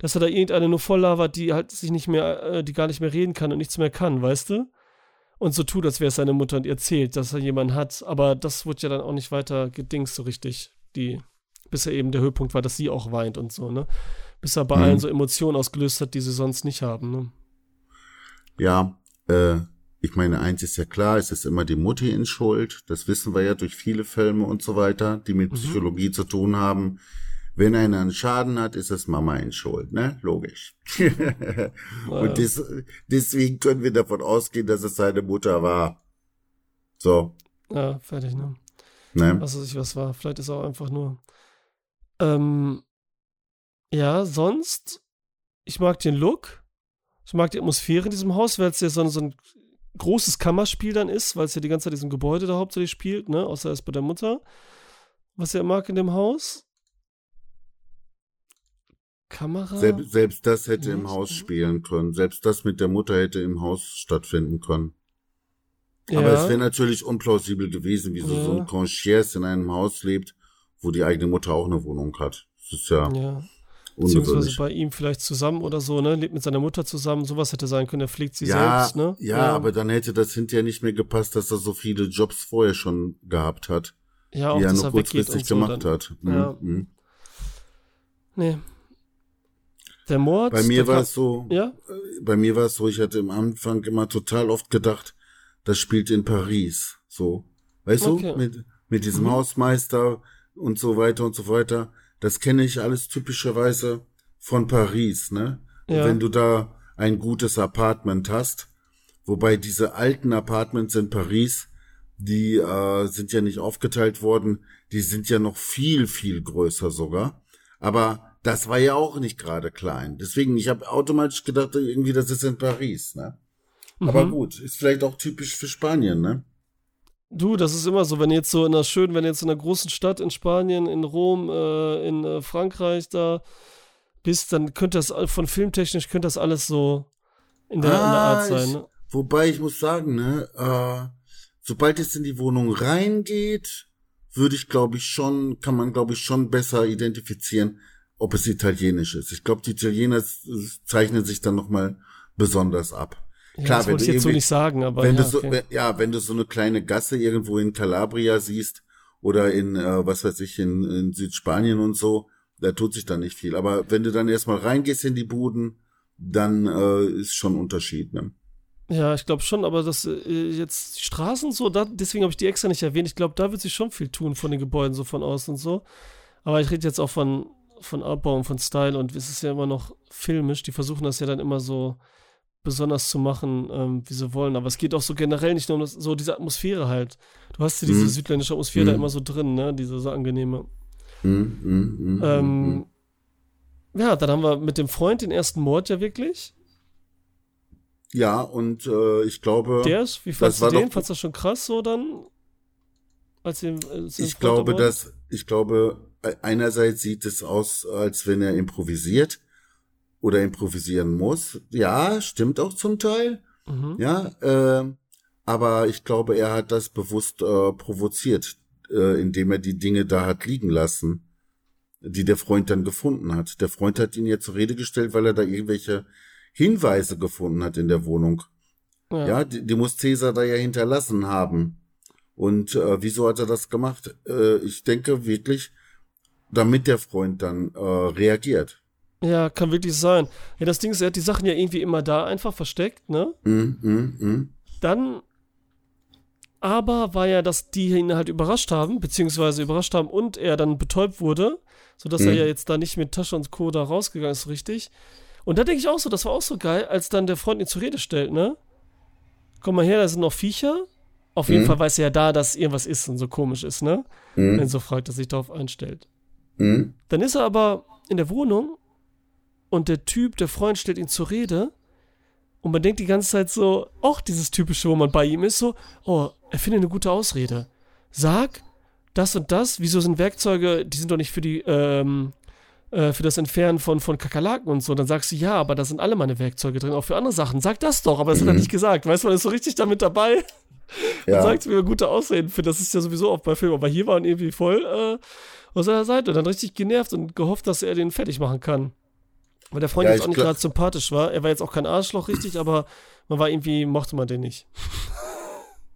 dass er da irgendeine nur voll labert, die halt sich nicht mehr, äh, die gar nicht mehr reden kann und nichts mehr kann, weißt du? Und so tut, als wäre es seine Mutter und erzählt, dass er jemanden hat. Aber das wurde ja dann auch nicht weiter gedingst so richtig. Die, bis er eben der Höhepunkt war, dass sie auch weint und so, ne? Bis er bei mhm. allen so Emotionen ausgelöst hat, die sie sonst nicht haben, ne? Ja, äh, ich meine, eins ist ja klar, es ist immer die Mutti in Schuld. Das wissen wir ja durch viele Filme und so weiter, die mit mhm. Psychologie zu tun haben. Wenn einer einen Schaden hat, ist es Mama in Schuld, ne? Logisch. <laughs> Und des, deswegen können wir davon ausgehen, dass es seine Mutter war. So. Ja, fertig, ne? Ne? Was weiß ich, was war. Vielleicht ist auch einfach nur. Ähm, ja, sonst, ich mag den Look. Ich mag die Atmosphäre in diesem Haus, weil es ja so, so ein großes Kammerspiel dann ist, weil es ja die ganze Zeit in diesem Gebäude da hauptsächlich spielt, ne? Außer es bei der Mutter. Was er mag in dem Haus. Kamera? Selbst, selbst das hätte im Haus spielen können. Selbst das mit der Mutter hätte im Haus stattfinden können. Ja. Aber es wäre natürlich unplausibel gewesen, wie ja. so ein Concierge in einem Haus lebt, wo die eigene Mutter auch eine Wohnung hat. Das ist ja, ja. Beziehungsweise bei ihm vielleicht zusammen oder so, ne? Lebt mit seiner Mutter zusammen, sowas hätte sein können, er pflegt sie ja, selbst, ne? Ja, ja, aber dann hätte das hinterher nicht mehr gepasst, dass er so viele Jobs vorher schon gehabt hat. Ja, auch die er nur kurzfristig so gemacht dann. hat. Mhm. Ja. Mhm. Nee, der Mord? Bei mir war es so, ja? Äh, bei mir war es so, ich hatte am Anfang immer total oft gedacht, das spielt in Paris. So. Weißt okay. du? Mit, mit diesem mhm. Hausmeister und so weiter und so weiter. Das kenne ich alles typischerweise von Paris, ne? Ja. Wenn du da ein gutes Apartment hast, wobei diese alten Apartments in Paris, die äh, sind ja nicht aufgeteilt worden, die sind ja noch viel, viel größer sogar. Aber das war ja auch nicht gerade klein. Deswegen, ich habe automatisch gedacht, irgendwie, das ist in Paris, ne? Mhm. Aber gut, ist vielleicht auch typisch für Spanien, ne? Du, das ist immer so, wenn jetzt so in einer schönen, wenn jetzt in einer großen Stadt in Spanien, in Rom, äh, in äh, Frankreich da bist, dann könnte das von filmtechnisch könnte das alles so in der, ah, in der Art sein. Ich, ne? Wobei ich muss sagen, ne, äh, sobald es in die Wohnung reingeht, würde ich glaube ich schon, kann man glaube ich schon besser identifizieren, ob es italienisch ist. Ich glaube, die Italiener zeichnen sich dann nochmal besonders ab. Ja, Klar, das wenn du ich jetzt so nicht sagen, aber wenn ja, du so, okay. ja, wenn du so eine kleine Gasse irgendwo in Calabria siehst oder in äh, was weiß ich in, in Südspanien und so, da tut sich dann nicht viel. Aber wenn du dann erstmal reingehst in die Buden, dann äh, ist schon ein Unterschied. Ne? Ja, ich glaube schon, aber das äh, jetzt die Straßen so, da, deswegen habe ich die extra nicht erwähnt. Ich glaube, da wird sich schon viel tun von den Gebäuden so von außen und so. Aber ich rede jetzt auch von, von Abbau und von Style und es ist ja immer noch filmisch. Die versuchen das ja dann immer so besonders zu machen, ähm, wie sie wollen. Aber es geht auch so generell nicht nur um das, so diese Atmosphäre halt. Du hast ja diese Mhm. südländische Atmosphäre Mhm. da immer so drin, ne? Diese so angenehme. Mhm, mhm, mhm, Ähm, mhm. ja, dann haben wir mit dem Freund den ersten Mord ja wirklich. Ja, und äh, ich glaube, Der ist, wie fandst du den? Fandst du das schon krass so dann? Als den, als den ich Freund glaube, dass, ich glaube, einerseits sieht es aus, als wenn er improvisiert oder improvisieren muss. Ja, stimmt auch zum Teil. Mhm. Ja, ähm, aber ich glaube, er hat das bewusst äh, provoziert, äh, indem er die Dinge da hat liegen lassen, die der Freund dann gefunden hat. Der Freund hat ihn ja zur Rede gestellt, weil er da irgendwelche Hinweise gefunden hat in der Wohnung. Ja. Ja, die, die muss Cäsar da ja hinterlassen haben. Und äh, wieso hat er das gemacht? Äh, ich denke wirklich, damit der Freund dann äh, reagiert. ja, kann wirklich sein. Ja, das Ding ist, er hat die Sachen ja irgendwie immer da einfach versteckt, ne? Mm, mm, mm. Dann aber war ja, dass die ihn halt überrascht haben, beziehungsweise überrascht haben und er dann betäubt wurde, sodass er Mhm. ja jetzt da nicht mit Tasche und Co. da rausgegangen ist, richtig. Und da denke ich auch so, das war auch so geil, als dann der Freund ihn zur Rede stellt, ne? Komm mal her, da sind noch Viecher. Auf jeden Mhm. Fall weiß er ja da, dass irgendwas ist und so komisch ist, ne? Mm, Wenn so fragt, dass sich darauf einstellt. Mm. Dann ist er aber in der Wohnung und der Typ, der Freund, stellt ihn zur Rede. Und man denkt die ganze Zeit so, auch dieses typische, wo man bei ihm ist, so, oh, er findet eine gute Ausrede. Sag das und das, wieso sind Werkzeuge, die sind doch nicht für die, ähm, äh, für das Entfernen von, von Kakerlaken und so. Dann sagst du, ja, aber da sind alle meine Werkzeuge drin, auch für andere Sachen. Sag das doch, aber das hat er Mhm. nicht gesagt. Weißt du, man ist so richtig damit dabei und Ja. sagt, wie er gute Ausreden findet. Das ist ja sowieso oft bei Filmen, aber hier waren irgendwie voll äh, aus seiner Seite und dann richtig genervt und gehofft, dass er den fertig machen kann. Weil der Freund Ja, jetzt auch nicht gerade sympathisch war. Er war jetzt auch kein Arschloch richtig, aber man war irgendwie, mochte man den nicht. <laughs>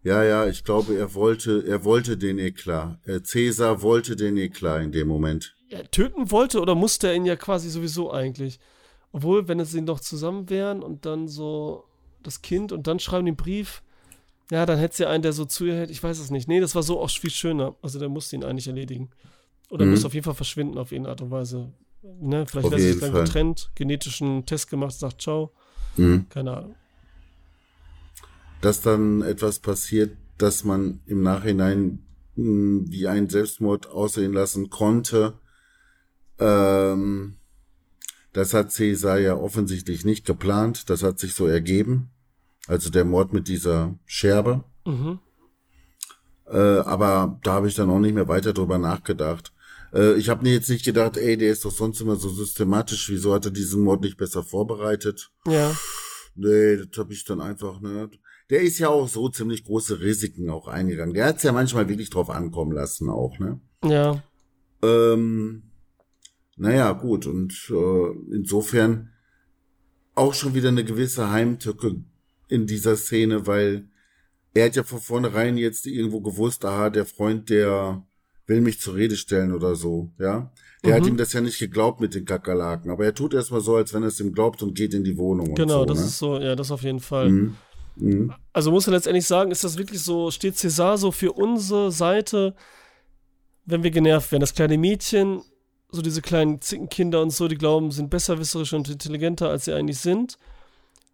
Ja, ja, ich glaube, er wollte, er wollte den Eklat. Äh, Cäsar wollte den Eklat in dem Moment. Ja, töten wollte oder musste er ihn ja quasi sowieso eigentlich. Obwohl, wenn es sie noch zusammen wären und dann so das Kind und dann schreiben den Brief, ja, dann hätte sie einen, der so zu ihr hält. Ich weiß es nicht. Nee, das war so auch viel schöner. Also der musste ihn eigentlich erledigen. Oder Mhm. musste auf jeden Fall verschwinden auf irgendeine Art und Weise. Ne? Vielleicht Auf sie jeden dann Fall. getrennt, genetischen Test gemacht, sagt ciao. Mhm. Keine Ahnung. Dass dann etwas passiert, dass man im Nachhinein mh, wie ein Selbstmord aussehen lassen konnte, ähm, das hat Cäsar ja offensichtlich nicht geplant. Das hat sich so ergeben. Also der Mord mit dieser Scherbe. Mhm. Äh, aber da habe ich dann auch nicht mehr weiter drüber nachgedacht. Äh, ich habe mir jetzt nicht gedacht, ey, der ist doch sonst immer so systematisch. Wieso hat er diesen Mord nicht besser vorbereitet? Ja. Nee, das habe ich dann einfach, ne. Der ist ja auch so ziemlich große Risiken auch eingegangen. Der hat's ja manchmal wirklich drauf ankommen lassen auch, ne. Ja. Ähm, naja, gut. Und äh, insofern auch schon wieder eine gewisse Heimtücke in dieser Szene, weil er hat ja von vornherein jetzt irgendwo gewusst, aha, der Freund, der will mich zur Rede stellen oder so, ja. Der hat Mhm. ihm das ja nicht geglaubt mit den Kakerlaken, aber er tut erstmal so, als wenn er es ihm glaubt und geht in die Wohnung und Genau, so, das ne? ist so, ja, das auf jeden Fall. Mhm. Mhm. Also muss man letztendlich sagen, ist das wirklich so, steht César so für unsere Seite, wenn wir genervt werden? Das kleine Mädchen, so diese kleinen Zickenkinder und so, die glauben, sind besserwisserisch und intelligenter, als sie eigentlich sind,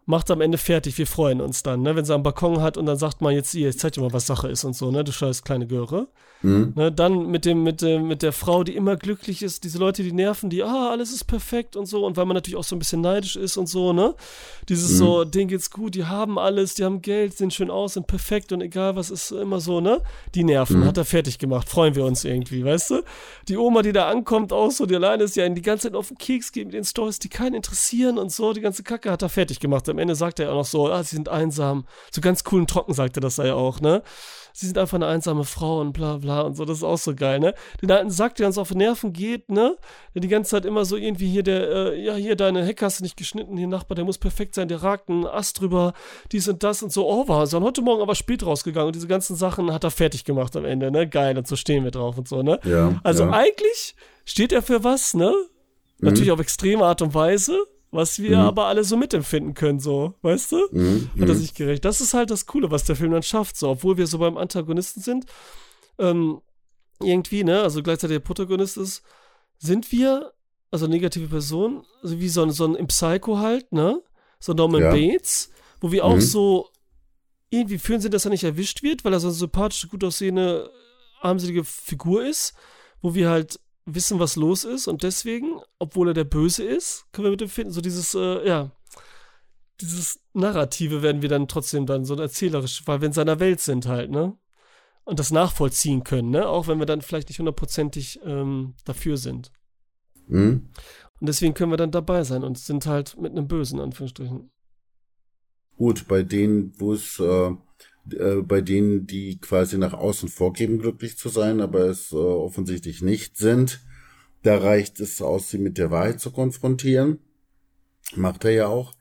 macht am Ende fertig. Wir freuen uns dann, ne? wenn sie am Balkon hat und dann sagt man jetzt, hier, ich zeig dir mal, was Sache ist und so, ne? Du scheiß kleine Göre. Mhm. Ne, dann mit dem, mit dem, mit der Frau, die immer glücklich ist, diese Leute, die nerven, die, ah, alles ist perfekt und so, und weil man natürlich auch so ein bisschen neidisch ist und so, ne? Dieses Mhm. so, denen geht's gut, die haben alles, die haben Geld, sehen schön aus, sind perfekt und egal was ist immer so, ne? Die nerven, Mhm. hat er fertig gemacht, freuen wir uns irgendwie, weißt du? Die Oma, die da ankommt, auch so, die alleine ist, ja die ganze Zeit auf den Keks geht mit den Stories, die keinen interessieren und so, die ganze Kacke hat er fertig gemacht. Am Ende sagt er auch noch so, ah, sie sind einsam. So ganz cool und trocken sagt er das ja auch, ne? Sie sind einfach eine einsame Frau und bla bla und so, das ist auch so geil, ne? Den alten Sack, der uns auf die Nerven geht, ne? Der die ganze Zeit immer so irgendwie hier, der, äh, ja, hier, deine Hecke hast du nicht geschnitten, hier Nachbar, der muss perfekt sein, der ragt einen Ast drüber, dies und das und so, oh, war so. Und heute Morgen aber spät rausgegangen und diese ganzen Sachen hat er fertig gemacht am Ende, ne? Geil, und so stehen wir drauf und so, ne? Ja, Also ja. eigentlich steht er für was, ne? Natürlich auf extreme Art und Weise, was wir Mhm. aber alle so mitempfinden können, so, weißt du? Mhm. Hat er Mhm. sich gerecht. Das ist halt das Coole, was der Film dann schafft, so, obwohl wir so beim Antagonisten sind, ähm, irgendwie, ne, also gleichzeitig der Protagonist ist, sind wir, also negative Person, also wie so ein, so ein im Psycho halt, ne, so Norman Ja. Bates, wo wir auch Mhm. so irgendwie fühlen sind, dass er nicht erwischt wird, weil er so eine sympathische, gut aussehende, armselige Figur ist, wo wir halt wissen, was los ist und deswegen, obwohl er der Böse ist, können wir mit ihm finden, so dieses, äh, ja, dieses Narrative werden wir dann trotzdem dann so erzählerisch, weil wir in seiner Welt sind halt, ne? Und das nachvollziehen können, ne? Auch wenn wir dann vielleicht nicht hundertprozentig ähm, dafür sind. Mhm. Und deswegen können wir dann dabei sein und sind halt mit einem Bösen, in Anführungsstrichen. Gut, bei denen, wo es, äh, äh, bei denen, die quasi nach außen vorgeben, glücklich zu sein, aber es äh, offensichtlich nicht sind, da reicht es aus, sie mit der Wahrheit zu konfrontieren. Macht er ja auch.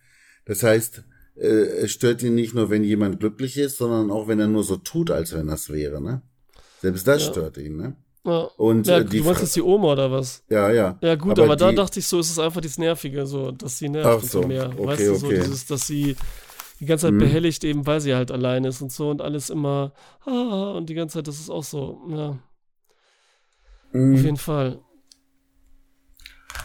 Das heißt, äh, es stört ihn nicht nur, wenn jemand glücklich ist, sondern auch, wenn er nur so tut, als wenn das wäre, ne? Selbst das Ja. stört ihn, ne? Ja, Und ja äh, die du meinst jetzt die Oma oder was? ja, ja. Ja, gut, aber, Aber da die- dachte ich so, ist es einfach dieses Nervige, so, dass sie nervt Ach so mehr. okay, weißt du, so dieses, dass sie die ganze Zeit Hm. behelligt, eben weil sie halt allein ist und so und alles immer, ah, und die ganze Zeit, das ist auch so, ja, auf Mhm. jeden Fall.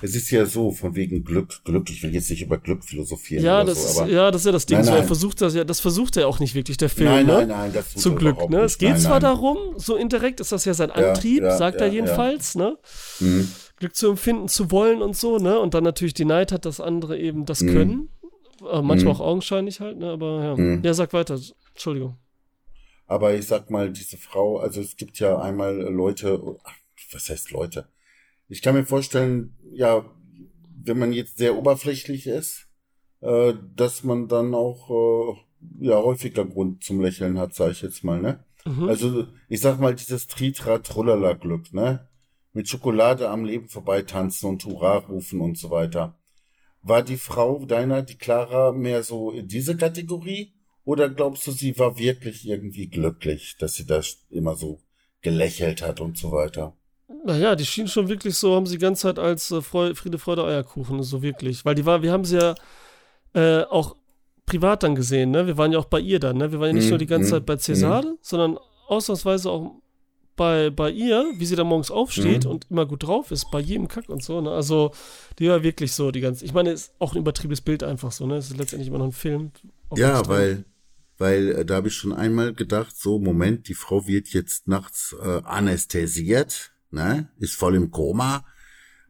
Es ist ja so, von wegen Glück, Glück, ich will jetzt nicht über Glück philosophieren Ja, das so, ist, ja, das ist ja das Ding, Nein, so, er nein. versucht das ja, das versucht er auch nicht wirklich, der Film, nein, ne? nein, nein, das tut Zum Glück, ne? nicht. Es geht nein, zwar nein. darum, so indirekt ist das ja sein Ja, Antrieb, ja, sagt ja, er jedenfalls, ne? Mhm. Glück zu empfinden, zu wollen und so, ne? Und dann natürlich die Neid hat, dass andere eben das Mhm. können. Äh, manchmal Mhm. auch augenscheinlich halt, ne? Aber ja. Mhm. Ja, sag weiter. Entschuldigung. Aber ich sag mal, diese Frau, also es gibt ja einmal Leute, ach, was heißt Leute? Ich kann mir vorstellen, ja, wenn man jetzt sehr oberflächlich ist, äh, dass man dann auch äh, ja häufiger Grund zum Lächeln hat, sag ich jetzt mal, ne? Mhm. Also ich sag mal dieses Tritra Trullala Glück, ne? Mit Schokolade am Leben vorbei tanzen und Hurra rufen und so weiter. War die Frau deiner, die Clara, mehr so in diese Kategorie? Oder glaubst du, sie war wirklich irgendwie glücklich, dass sie das immer so gelächelt hat und so weiter? Naja, die schien schon wirklich so, haben sie die ganze Zeit als äh, Friede, Freude, Eierkuchen, so wirklich. Weil die war, wir haben sie ja äh, auch privat dann gesehen, ne? Wir waren ja auch bei ihr dann, ne? Wir waren ja nicht Mhm, nur die ganze mhm, Zeit bei Cesare, sondern ausnahmsweise auch bei, bei ihr, wie sie da morgens aufsteht Mhm. und immer gut drauf ist, bei jedem Kack und so, ne? Also, die war wirklich so, die ganze. Ich meine, ist auch ein übertriebenes Bild einfach so, ne? Es ist letztendlich immer noch ein Film. Ja, weil, weil äh, da habe ich schon einmal gedacht, so, Moment, die Frau wird jetzt nachts äh, anästhesiert, ne? Ist voll im Koma.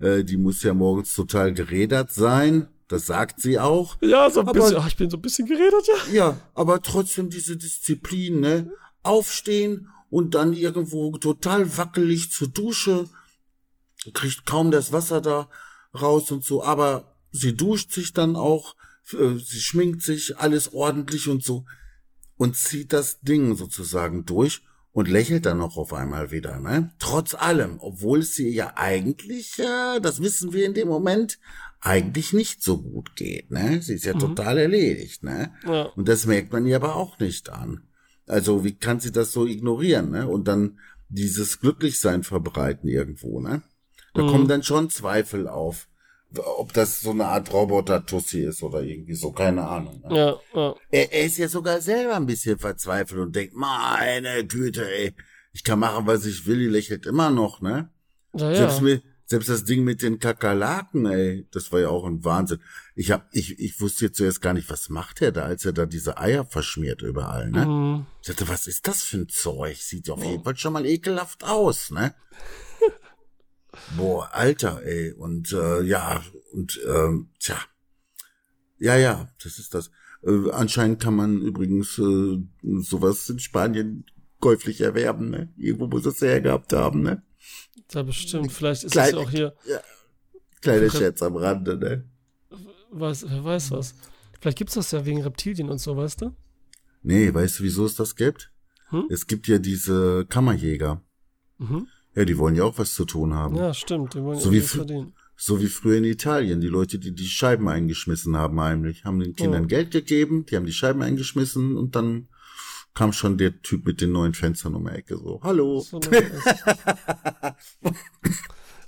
Äh, die muss ja morgens total gerädert sein. Das sagt sie auch. Ja, so ein Aber- bisschen. Ach, ich bin so ein bisschen geredet, ja. Ja, aber trotzdem diese Disziplin, ne? Aufstehen und dann irgendwo total wackelig zur Dusche, kriegt kaum das Wasser da raus und so, aber sie duscht sich dann auch, äh, sie schminkt sich, alles ordentlich und so und zieht das Ding sozusagen durch und lächelt dann noch auf einmal wieder, ne? Trotz allem, obwohl es ihr ja eigentlich, ja, das wissen wir in dem Moment, eigentlich nicht so gut geht, ne? Sie ist ja Mhm. total erledigt, ne? Ja. Und das merkt man ihr aber auch nicht an. Also, wie kann sie das so ignorieren, ne? Und dann dieses Glücklichsein verbreiten irgendwo, ne? Da Mhm. kommen dann schon Zweifel auf, ob das so eine Art Roboter-Tussi ist oder irgendwie so, keine Ahnung. Ne? Ja, ja. Er, er ist ja sogar selber ein bisschen verzweifelt und denkt, meine Güte, ey, ich kann machen, was ich will, die lächelt immer noch, ne? Ja, Selbst, ja. mit, selbst das Ding mit den Kakerlaken, ey, das war ja auch ein Wahnsinn. Ich hab, ich, ich wusste jetzt zuerst gar nicht, was macht er da, als er da diese Eier verschmiert überall, ne? Mhm. Ich dachte, was ist das für ein Zeug? Sieht auf jeden Fall schon mal ekelhaft aus, ne? <laughs> Boah, Alter, ey. Und äh, ja, und ähm, tja. Ja, ja, das ist das. Äh, anscheinend kann man übrigens äh, sowas in Spanien käuflich erwerben, ne? Irgendwo muss es her gehabt haben, ne? Ja, bestimmt. Vielleicht ist Klein- es ja auch hier, Kleiner Okay. Scherz am Rande, ne? weiß, wer weiß was. Vielleicht gibt es das ja wegen Reptilien und so, weißt du? Nee, weißt du, wieso es das gibt? Hm? Es gibt ja diese Kammerjäger. Mhm. Ja, die wollen ja auch was zu tun haben. Ja, stimmt. Die wollen So wie fr- verdienen. So wie früher in Italien. Die Leute, die die Scheiben eingeschmissen haben heimlich, haben den Kindern Ja. Geld gegeben, die haben die Scheiben eingeschmissen und dann kam schon der Typ mit den neuen Fenstern um die Ecke so. Hallo. So. <laughs>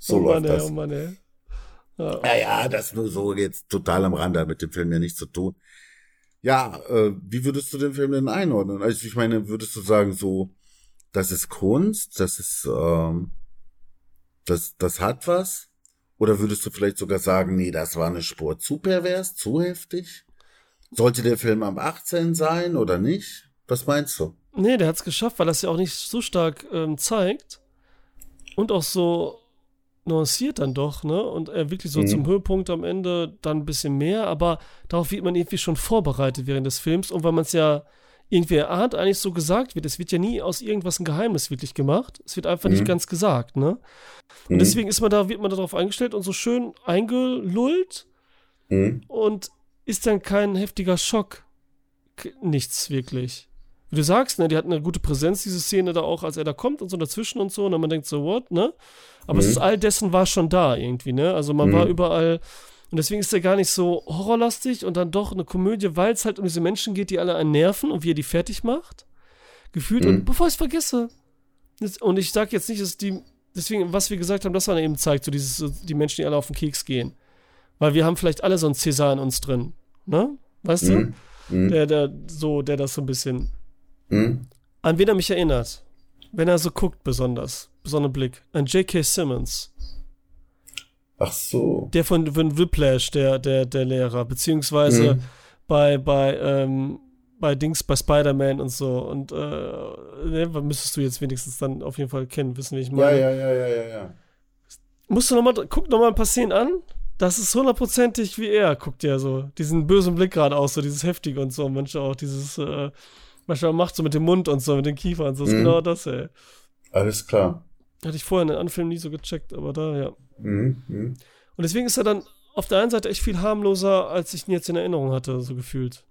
So oh läuft Mann, das. oh Mann, ey. Ja. ja, ja, das nur so jetzt total am Rande, mit dem Film ja nichts zu tun. Ja, äh, wie würdest du den Film denn einordnen? Also ich meine, würdest du sagen, so, das ist Kunst, das ist, ähm, das, das hat was? Oder würdest du vielleicht sogar sagen, nee, das war eine Spur zu pervers, zu heftig? Sollte der Film am 18 sein oder nicht? Was meinst du? Nee, der hat es geschafft, weil das ja auch nicht so stark ähm, zeigt und auch so nuanciert dann doch, ne? Und er wirklich so mhm. zum Höhepunkt am Ende dann ein bisschen mehr, aber darauf wird man irgendwie schon vorbereitet während des Films und weil man es ja irgendwie erahnt, eigentlich so gesagt wird. Es wird ja nie aus irgendwas ein Geheimnis wirklich gemacht. Es wird einfach mhm. nicht ganz gesagt, ne? Und mhm. deswegen ist man da, wird man darauf eingestellt und so schön eingelullt mhm. und ist dann kein heftiger Schock. Nichts wirklich. Wie du sagst, ne, die hat eine gute Präsenz, diese Szene da auch, als er da kommt und so dazwischen und so, und dann man denkt so, what, ne? Aber es mhm. ist all dessen war schon da irgendwie, ne? Also man war mhm. überall und deswegen ist er gar nicht so horrorlastig und dann doch eine Komödie, weil es halt um diese Menschen geht, die alle einen nerven und wie er die fertig macht. Gefühlt. Mhm. Und bevor ich es vergesse. Und ich sage jetzt nicht, dass die. Deswegen, was wir gesagt haben, das dann eben zeigt, so dieses, die Menschen, die alle auf den Keks gehen. Weil wir haben vielleicht alle so einen Cäsar in uns drin. Ne? Weißt mhm. du? Mhm. Der, der, so, der das so ein bisschen. Mhm. An wen er mich erinnert. Wenn er so guckt, besonders. Besonderer Blick. An J.K. Simmons. Ach so. Der von, von Whiplash, der, der, der Lehrer, beziehungsweise mhm. bei, bei, ähm, bei Dings, bei Spider-Man und so. Und äh, ne, müsstest du jetzt wenigstens dann auf jeden Fall kennen, wissen, wie ich meine. Ja, ja, ja, ja, ja, ja. Musst du nochmal, guck nochmal ein paar Szenen an. Das ist hundertprozentig wie er, guckt ja so. Diesen bösen Blick gerade aus, so dieses Heftige und so. Manchmal auch dieses, äh, manchmal macht so mit dem Mund und so, mit den Kiefern und so. Ist mhm. genau das, ey. Alles klar. Hatte ich vorher in den Anfilmen nie so gecheckt, aber da, ja. Mhm, mhm. Und deswegen ist er dann auf der einen Seite echt viel harmloser, als ich ihn jetzt in Erinnerung hatte, so gefühlt.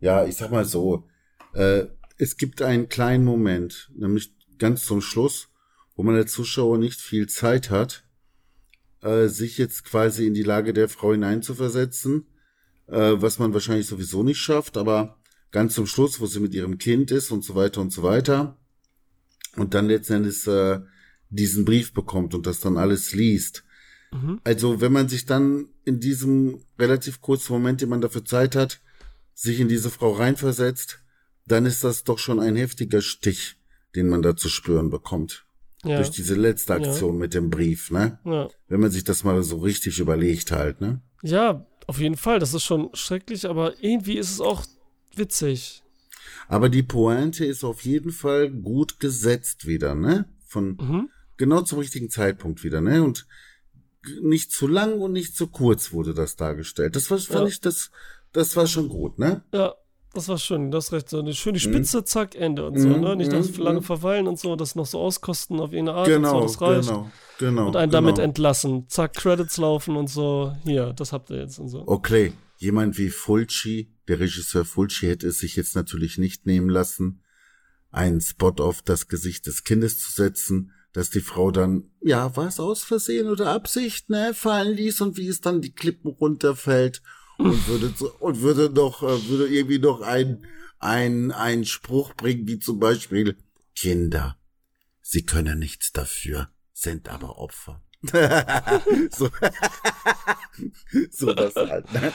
Ja, ich sag mal so, äh, es gibt einen kleinen Moment, nämlich ganz zum Schluss, wo man der Zuschauer nicht viel Zeit hat, äh, sich jetzt quasi in die Lage der Frau hineinzuversetzen, äh, was man wahrscheinlich sowieso nicht schafft, aber ganz zum Schluss, wo sie mit ihrem Kind ist und so weiter und so weiter, und dann letztendlich äh, diesen Brief bekommt und das dann alles liest. Mhm. Also wenn man sich dann in diesem relativ kurzen Moment, den man dafür Zeit hat, sich in diese Frau reinversetzt, dann ist das doch schon ein heftiger Stich, den man da zu spüren bekommt. Ja. Durch diese letzte Aktion ja. mit dem Brief, ne? Ja. Wenn man sich das mal so richtig überlegt halt, ne? Ja, auf jeden Fall. Das ist schon schrecklich, aber irgendwie ist es auch witzig. Aber die Pointe ist auf jeden Fall gut gesetzt wieder, ne? Von, mhm genau zum richtigen Zeitpunkt wieder, ne? Und nicht zu lang und nicht zu kurz wurde das dargestellt. Das war, fand ja. ich, das, das war schon gut, ne? Ja, das war schön, das recht. So eine schöne Spitze, mhm. zack, Ende und so, mhm. ne? Nicht mhm. lange verweilen und so, das noch so auskosten auf irgendeine Art genau, und so, das reicht. Genau, genau. Und einen genau. damit entlassen. Zack, Credits laufen und so, hier, das habt ihr jetzt und so. Okay, jemand wie Fulci, der Regisseur Fulci hätte es sich jetzt natürlich nicht nehmen lassen, einen Spot auf das Gesicht des Kindes zu setzen, dass die Frau dann, ja, was aus Versehen oder Absicht, ne, fallen ließ und wie es dann die Klippen runterfällt und würde und würde doch äh, würde irgendwie noch ein ein ein Spruch bringen wie zum Beispiel Kinder, sie können nichts dafür, sind aber Opfer. <laughs> so, <laughs> so das halt, ne?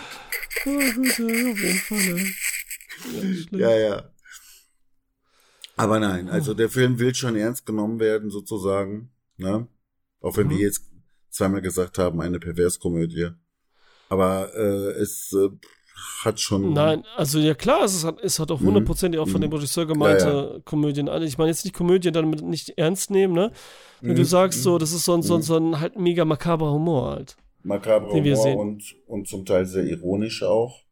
Ja, ja. Aber nein, also der Film will schon ernst genommen werden, sozusagen. Ne? Auch wenn mhm. wir jetzt zweimal gesagt haben, eine Perverskomödie. Aber äh, es äh, hat schon. Nein, also ja klar, es hat, es hat auch mhm. hundertprozentig mhm. auch von dem Regisseur gemeinte ja, ja. Komödien. Also ich meine jetzt nicht Komödien dann nicht ernst nehmen, ne? Wenn mhm. du sagst so, das ist so ein, so, ein, mhm. so ein halt mega makaber Humor halt. Makaber Humor und, und zum Teil sehr ironisch auch.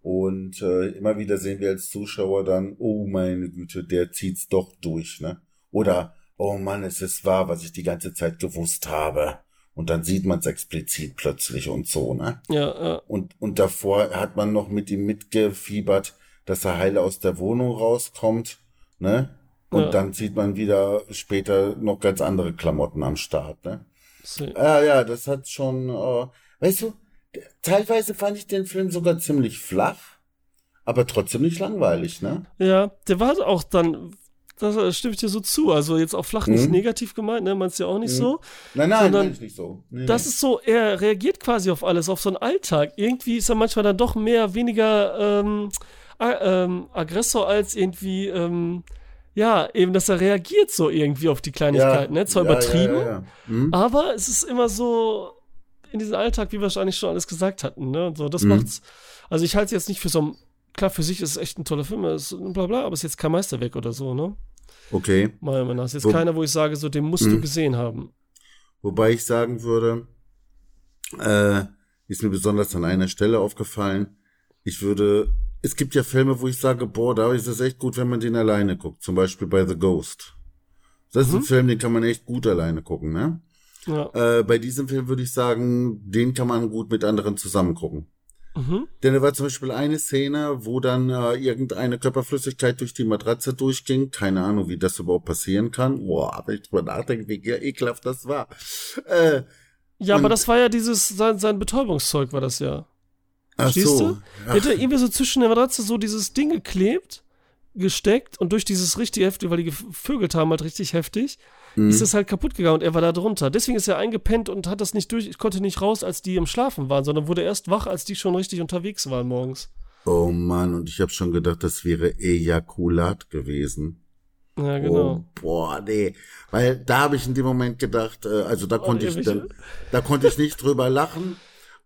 Und äh, immer wieder sehen wir als Zuschauer dann, oh meine Güte, der zieht's doch durch, ne? Oder, oh Mann, es ist wahr, was ich die ganze Zeit gewusst habe. Und dann sieht man es explizit plötzlich und so, ne? Ja, ja. Und, und davor hat man noch mit ihm mitgefiebert, dass er heile aus der Wohnung rauskommt, ne? Und ja. dann sieht man wieder später noch ganz andere Klamotten am Start, ne? Ja, ah, ja, das hat schon, äh, weißt du, teilweise fand ich den Film sogar ziemlich flach, aber trotzdem nicht langweilig, ne? Ja, der war auch dann, das stimme ich dir so zu. Also jetzt auch flach nicht Mhm. negativ gemeint, ne? Meinst du ja auch nicht Mhm. so. Nein, nein, Sondern ich nicht so. Nee, Das nee. ist so, er reagiert quasi auf alles, auf so einen Alltag. Irgendwie ist er manchmal dann doch mehr, weniger ähm, ähm, Aggressor als irgendwie, ähm, ja, eben, dass er reagiert so irgendwie auf die Kleinigkeiten. Ne? Zwar ja, übertrieben, Ja, ja, ja. Hm? aber es ist immer so in diesem Alltag, wie wir wahrscheinlich schon alles gesagt hatten. Ne? Und so, das Mhm. macht's. Also ich halte es jetzt nicht für so ein, klar, für sich ist es echt ein toller Film, ist bla bla, aber es ist jetzt kein Meisterwerk oder so, ne? Okay. Meiner Meinung nach. Ist jetzt Wo- keiner, wo ich sage, so, den musst du Mhm. gesehen haben. Wobei ich sagen würde, äh, ist mir besonders an einer Stelle aufgefallen. Ich würde, es gibt ja Filme, wo ich sage, boah, da ist es echt gut, wenn man den alleine guckt. Zum Beispiel bei The Ghost. Das ist ein Mhm. Film, den kann man echt gut alleine gucken, ne? Ja. Äh, bei diesem Film würde ich sagen, den kann man gut mit anderen zusammen gucken. Mhm. Denn da war zum Beispiel eine Szene, wo dann äh, irgendeine Körperflüssigkeit durch die Matratze durchging. Keine Ahnung, wie das überhaupt passieren kann. Boah, wenn ich drüber nachdenke, wie ekelhaft das war. Äh, Ja, aber das war ja dieses, sein, sein Betäubungszeug war das ja. ach Verstehst so. du? Er hätte irgendwie so zwischen der Matratze so dieses Ding geklebt, gesteckt und durch dieses richtig heftig, weil die gevögelt haben halt richtig heftig, Mhm. ist es halt kaputt gegangen und er war da drunter. Deswegen ist er eingepennt und hat das nicht durch, konnte nicht raus, als die im Schlafen waren, sondern wurde erst wach, als die schon richtig unterwegs waren morgens. Oh Mann, und ich habe schon gedacht, das wäre Ejakulat gewesen. Ja, genau. Oh, boah, nee. Weil da habe ich in dem Moment gedacht, äh, also da konnte ich dann, da konnte ich nicht drüber lachen.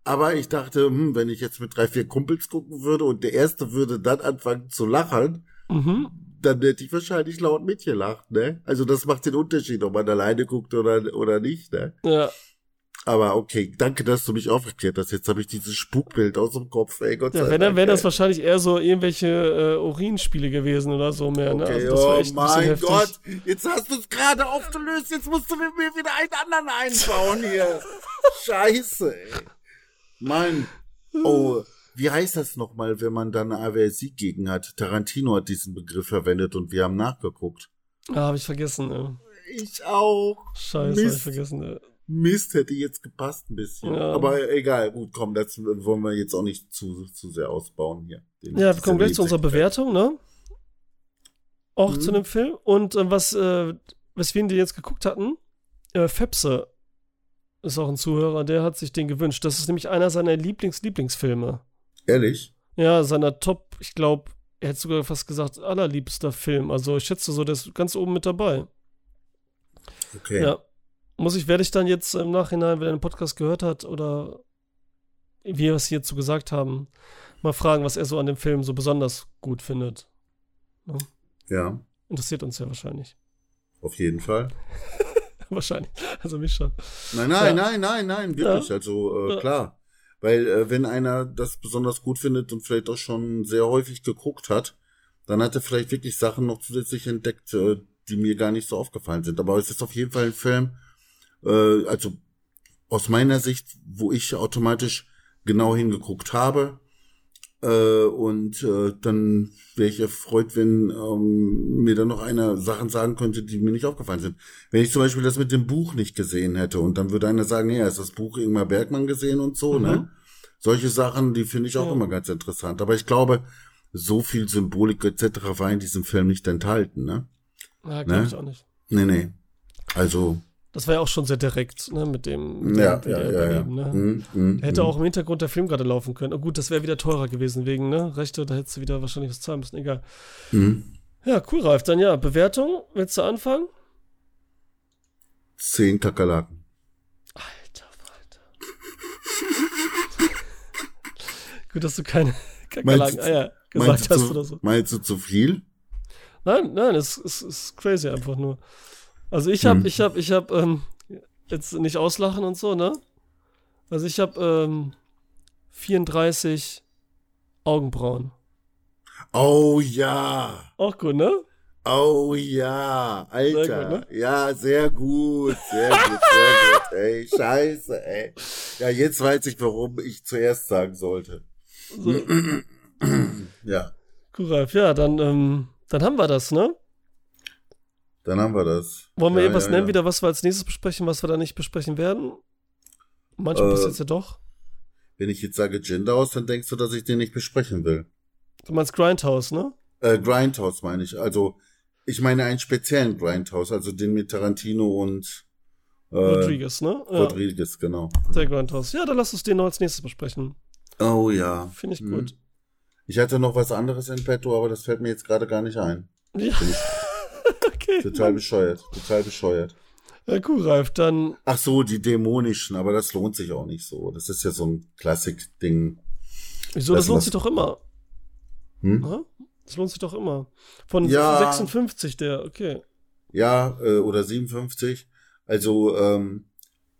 Aber ich dachte, hm, wenn ich jetzt mit drei, vier Kumpels gucken würde und der erste würde dann anfangen zu lachen, Mhm. Dann hätte ich wahrscheinlich laut mitgelacht, ne? Also das macht den Unterschied, ob man alleine guckt oder, oder nicht, ne? Ja. Aber okay, danke, dass du mich aufgeklärt hast. Jetzt habe ich dieses Spukbild aus dem Kopf, ey Gott Ja, sei wenn, dann Dank. wären das wahrscheinlich eher so irgendwelche äh, Urinspiele gewesen oder so mehr, ne? Okay, Also oh mein. Gott, jetzt hast du es gerade aufgelöst, jetzt musst du mir wieder einen anderen einbauen hier. <laughs> Scheiße, ey. Mann. Oh, wie heißt das nochmal, wenn man dann Aversie gegen hat? Tarantino hat diesen Begriff verwendet und wir haben nachgeguckt. Ah, hab ich vergessen, ja. Ich auch. Scheiße, hab ich Mist. vergessen, ja. Mist, hätte jetzt gepasst ein bisschen. Ja. Aber egal, gut, komm, das wollen wir jetzt auch nicht zu, zu sehr ausbauen hier. Den- Ja, wir kommen gleich zu unserer. Bewertung, ne? Auch Mhm. zu dem Film. Und äh, was, äh, weswegen die jetzt geguckt hatten, äh, Fepse ist auch ein Zuhörer, der hat sich den gewünscht. Das ist nämlich einer seiner Lieblings-Lieblingsfilme. Ehrlich? Ja, seiner Top, ich glaube, er hätte sogar fast gesagt, allerliebster Film. Also ich schätze so, der ist ganz oben mit dabei. Okay. Ja. Muss ich, werde ich dann jetzt im Nachhinein, wenn er den Podcast gehört hat oder wie wir es hierzu gesagt haben, mal fragen, was er so an dem Film so besonders gut findet. ja, Interessiert uns ja wahrscheinlich. auf jeden Fall. <laughs> wahrscheinlich. Also mich schon. Nein, nein, Ja. nein, nein, nein, wirklich. Also äh, Ja. klar. Weil äh, wenn einer das besonders gut findet und vielleicht auch schon sehr häufig geguckt hat, dann hat er vielleicht wirklich Sachen noch zusätzlich entdeckt, äh, die mir gar nicht so aufgefallen sind. Aber es ist auf jeden Fall ein Film, äh, also aus meiner Sicht, wo ich automatisch genau hingeguckt habe. Äh, und äh, dann wäre ich erfreut, wenn ähm, mir dann noch einer Sachen sagen könnte, die mir nicht aufgefallen sind. Wenn ich zum Beispiel das mit dem Buch nicht gesehen hätte und dann würde einer sagen, ja, ist das Buch Ingmar Bergmann gesehen und so, Mhm. ne? Solche Sachen, die finde ich auch Ja. immer ganz interessant. Aber ich glaube, so viel Symbolik etc. war in diesem Film nicht enthalten, ne? Ja, glaube Ne? ich auch nicht. Nee, nee. Also, Das war ja auch schon sehr direkt, ne, mit dem, mit ja, dem ja, ja, ja. Ne? Mhm, mhm, Hätte mhm. auch im Hintergrund der Film gerade laufen können. Oh, gut, das wäre wieder teurer gewesen wegen, ne? Rechte, da hättest du wieder wahrscheinlich was zahlen müssen, egal. Mhm. Ja, cool, Ralf. Dann ja, Bewertung. Willst du anfangen? Zehn Kakerlaken. Alter Falter. <laughs> Gut, dass du keine <laughs> Meinst Kakerlaken du- Eier Meinst gesagt hast zu, oder so. meinst du zu viel? Nein, nein, es, es ist crazy einfach nur. Also ich hab, Hm. ich hab, ich hab, ähm, jetzt nicht auslachen und so, ne? Also ich hab, ähm, 34 Augenbrauen. Oh ja. Auch gut, ne? Oh ja, Alter. Sehr gut, Ja, sehr gut, sehr gut, sehr <laughs> gut. Ey, scheiße, ey. Ja, jetzt weiß ich, warum ich zuerst sagen sollte. So, <clears throat> Ja, Ralf. Ja, dann, ähm, dann haben wir das, ne? Dann haben wir das. Wollen wir ja, irgendwas ja, nennen, ja. wieder, was wir als nächstes besprechen, was wir da nicht besprechen werden? Manchmal Äh, passiert ja doch. Wenn ich jetzt sage Genderhaus, dann denkst du, dass ich den nicht besprechen will. Du meinst Grindhouse, ne? Äh, Grindhouse meine ich. Also, Ich meine einen speziellen Grindhouse, also den mit Tarantino und äh, Rodriguez, ne? Ja, Rodriguez, genau. der Grindhouse. Ja, dann lass uns den noch als nächstes besprechen. Oh ja. Finde ich Hm. gut. Ich hatte noch was anderes in petto, aber das fällt mir jetzt gerade gar nicht ein. Ja, okay. total bescheuert, total bescheuert. Ja, cool, Ralf. Dann, Ach so, die dämonischen, aber das lohnt sich auch nicht so. Das ist ja so ein Klassik-Ding. wieso, das Lassen lohnt sich doch immer. Hm? Das lohnt sich doch immer. Von Ja. 56, der, okay. Ja, äh, oder 57. Also, ähm,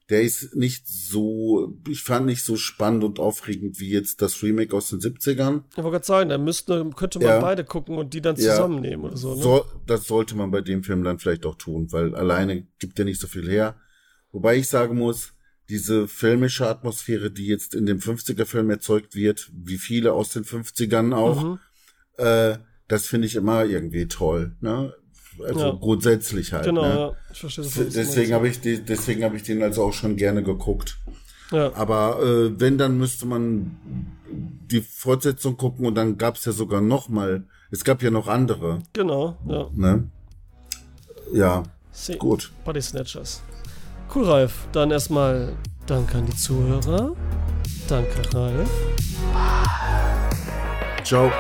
der ist nicht so, ich fand nicht so spannend und aufregend wie jetzt das Remake aus den 70ern. Ich wollte gerade sagen, da müsste, könnte man Ja. beide gucken und die dann Ja. zusammennehmen oder so, ne? So, das sollte man bei dem Film dann vielleicht auch tun, weil alleine gibt er nicht so viel her. Wobei ich sagen muss, diese filmische Atmosphäre, die jetzt in dem 50er-Film erzeugt wird, wie viele aus den 50ern auch, Mhm. äh, das finde ich immer irgendwie toll. Ne? Also Ja. grundsätzlich halt. Genau, ne? ja. Ich verstehe du Deswegen habe ich, die, deswegen habe ich den also auch schon gerne geguckt. Ja. Aber äh, wenn, dann müsste man die Fortsetzung gucken und dann gab es ja sogar noch mal, es gab ja noch andere, Genau, ja. ne? Ja, See. gut. Body Snatchers. Cool, Ralf. Dann erstmal danke an die Zuhörer. Danke, Ralf. Ciao.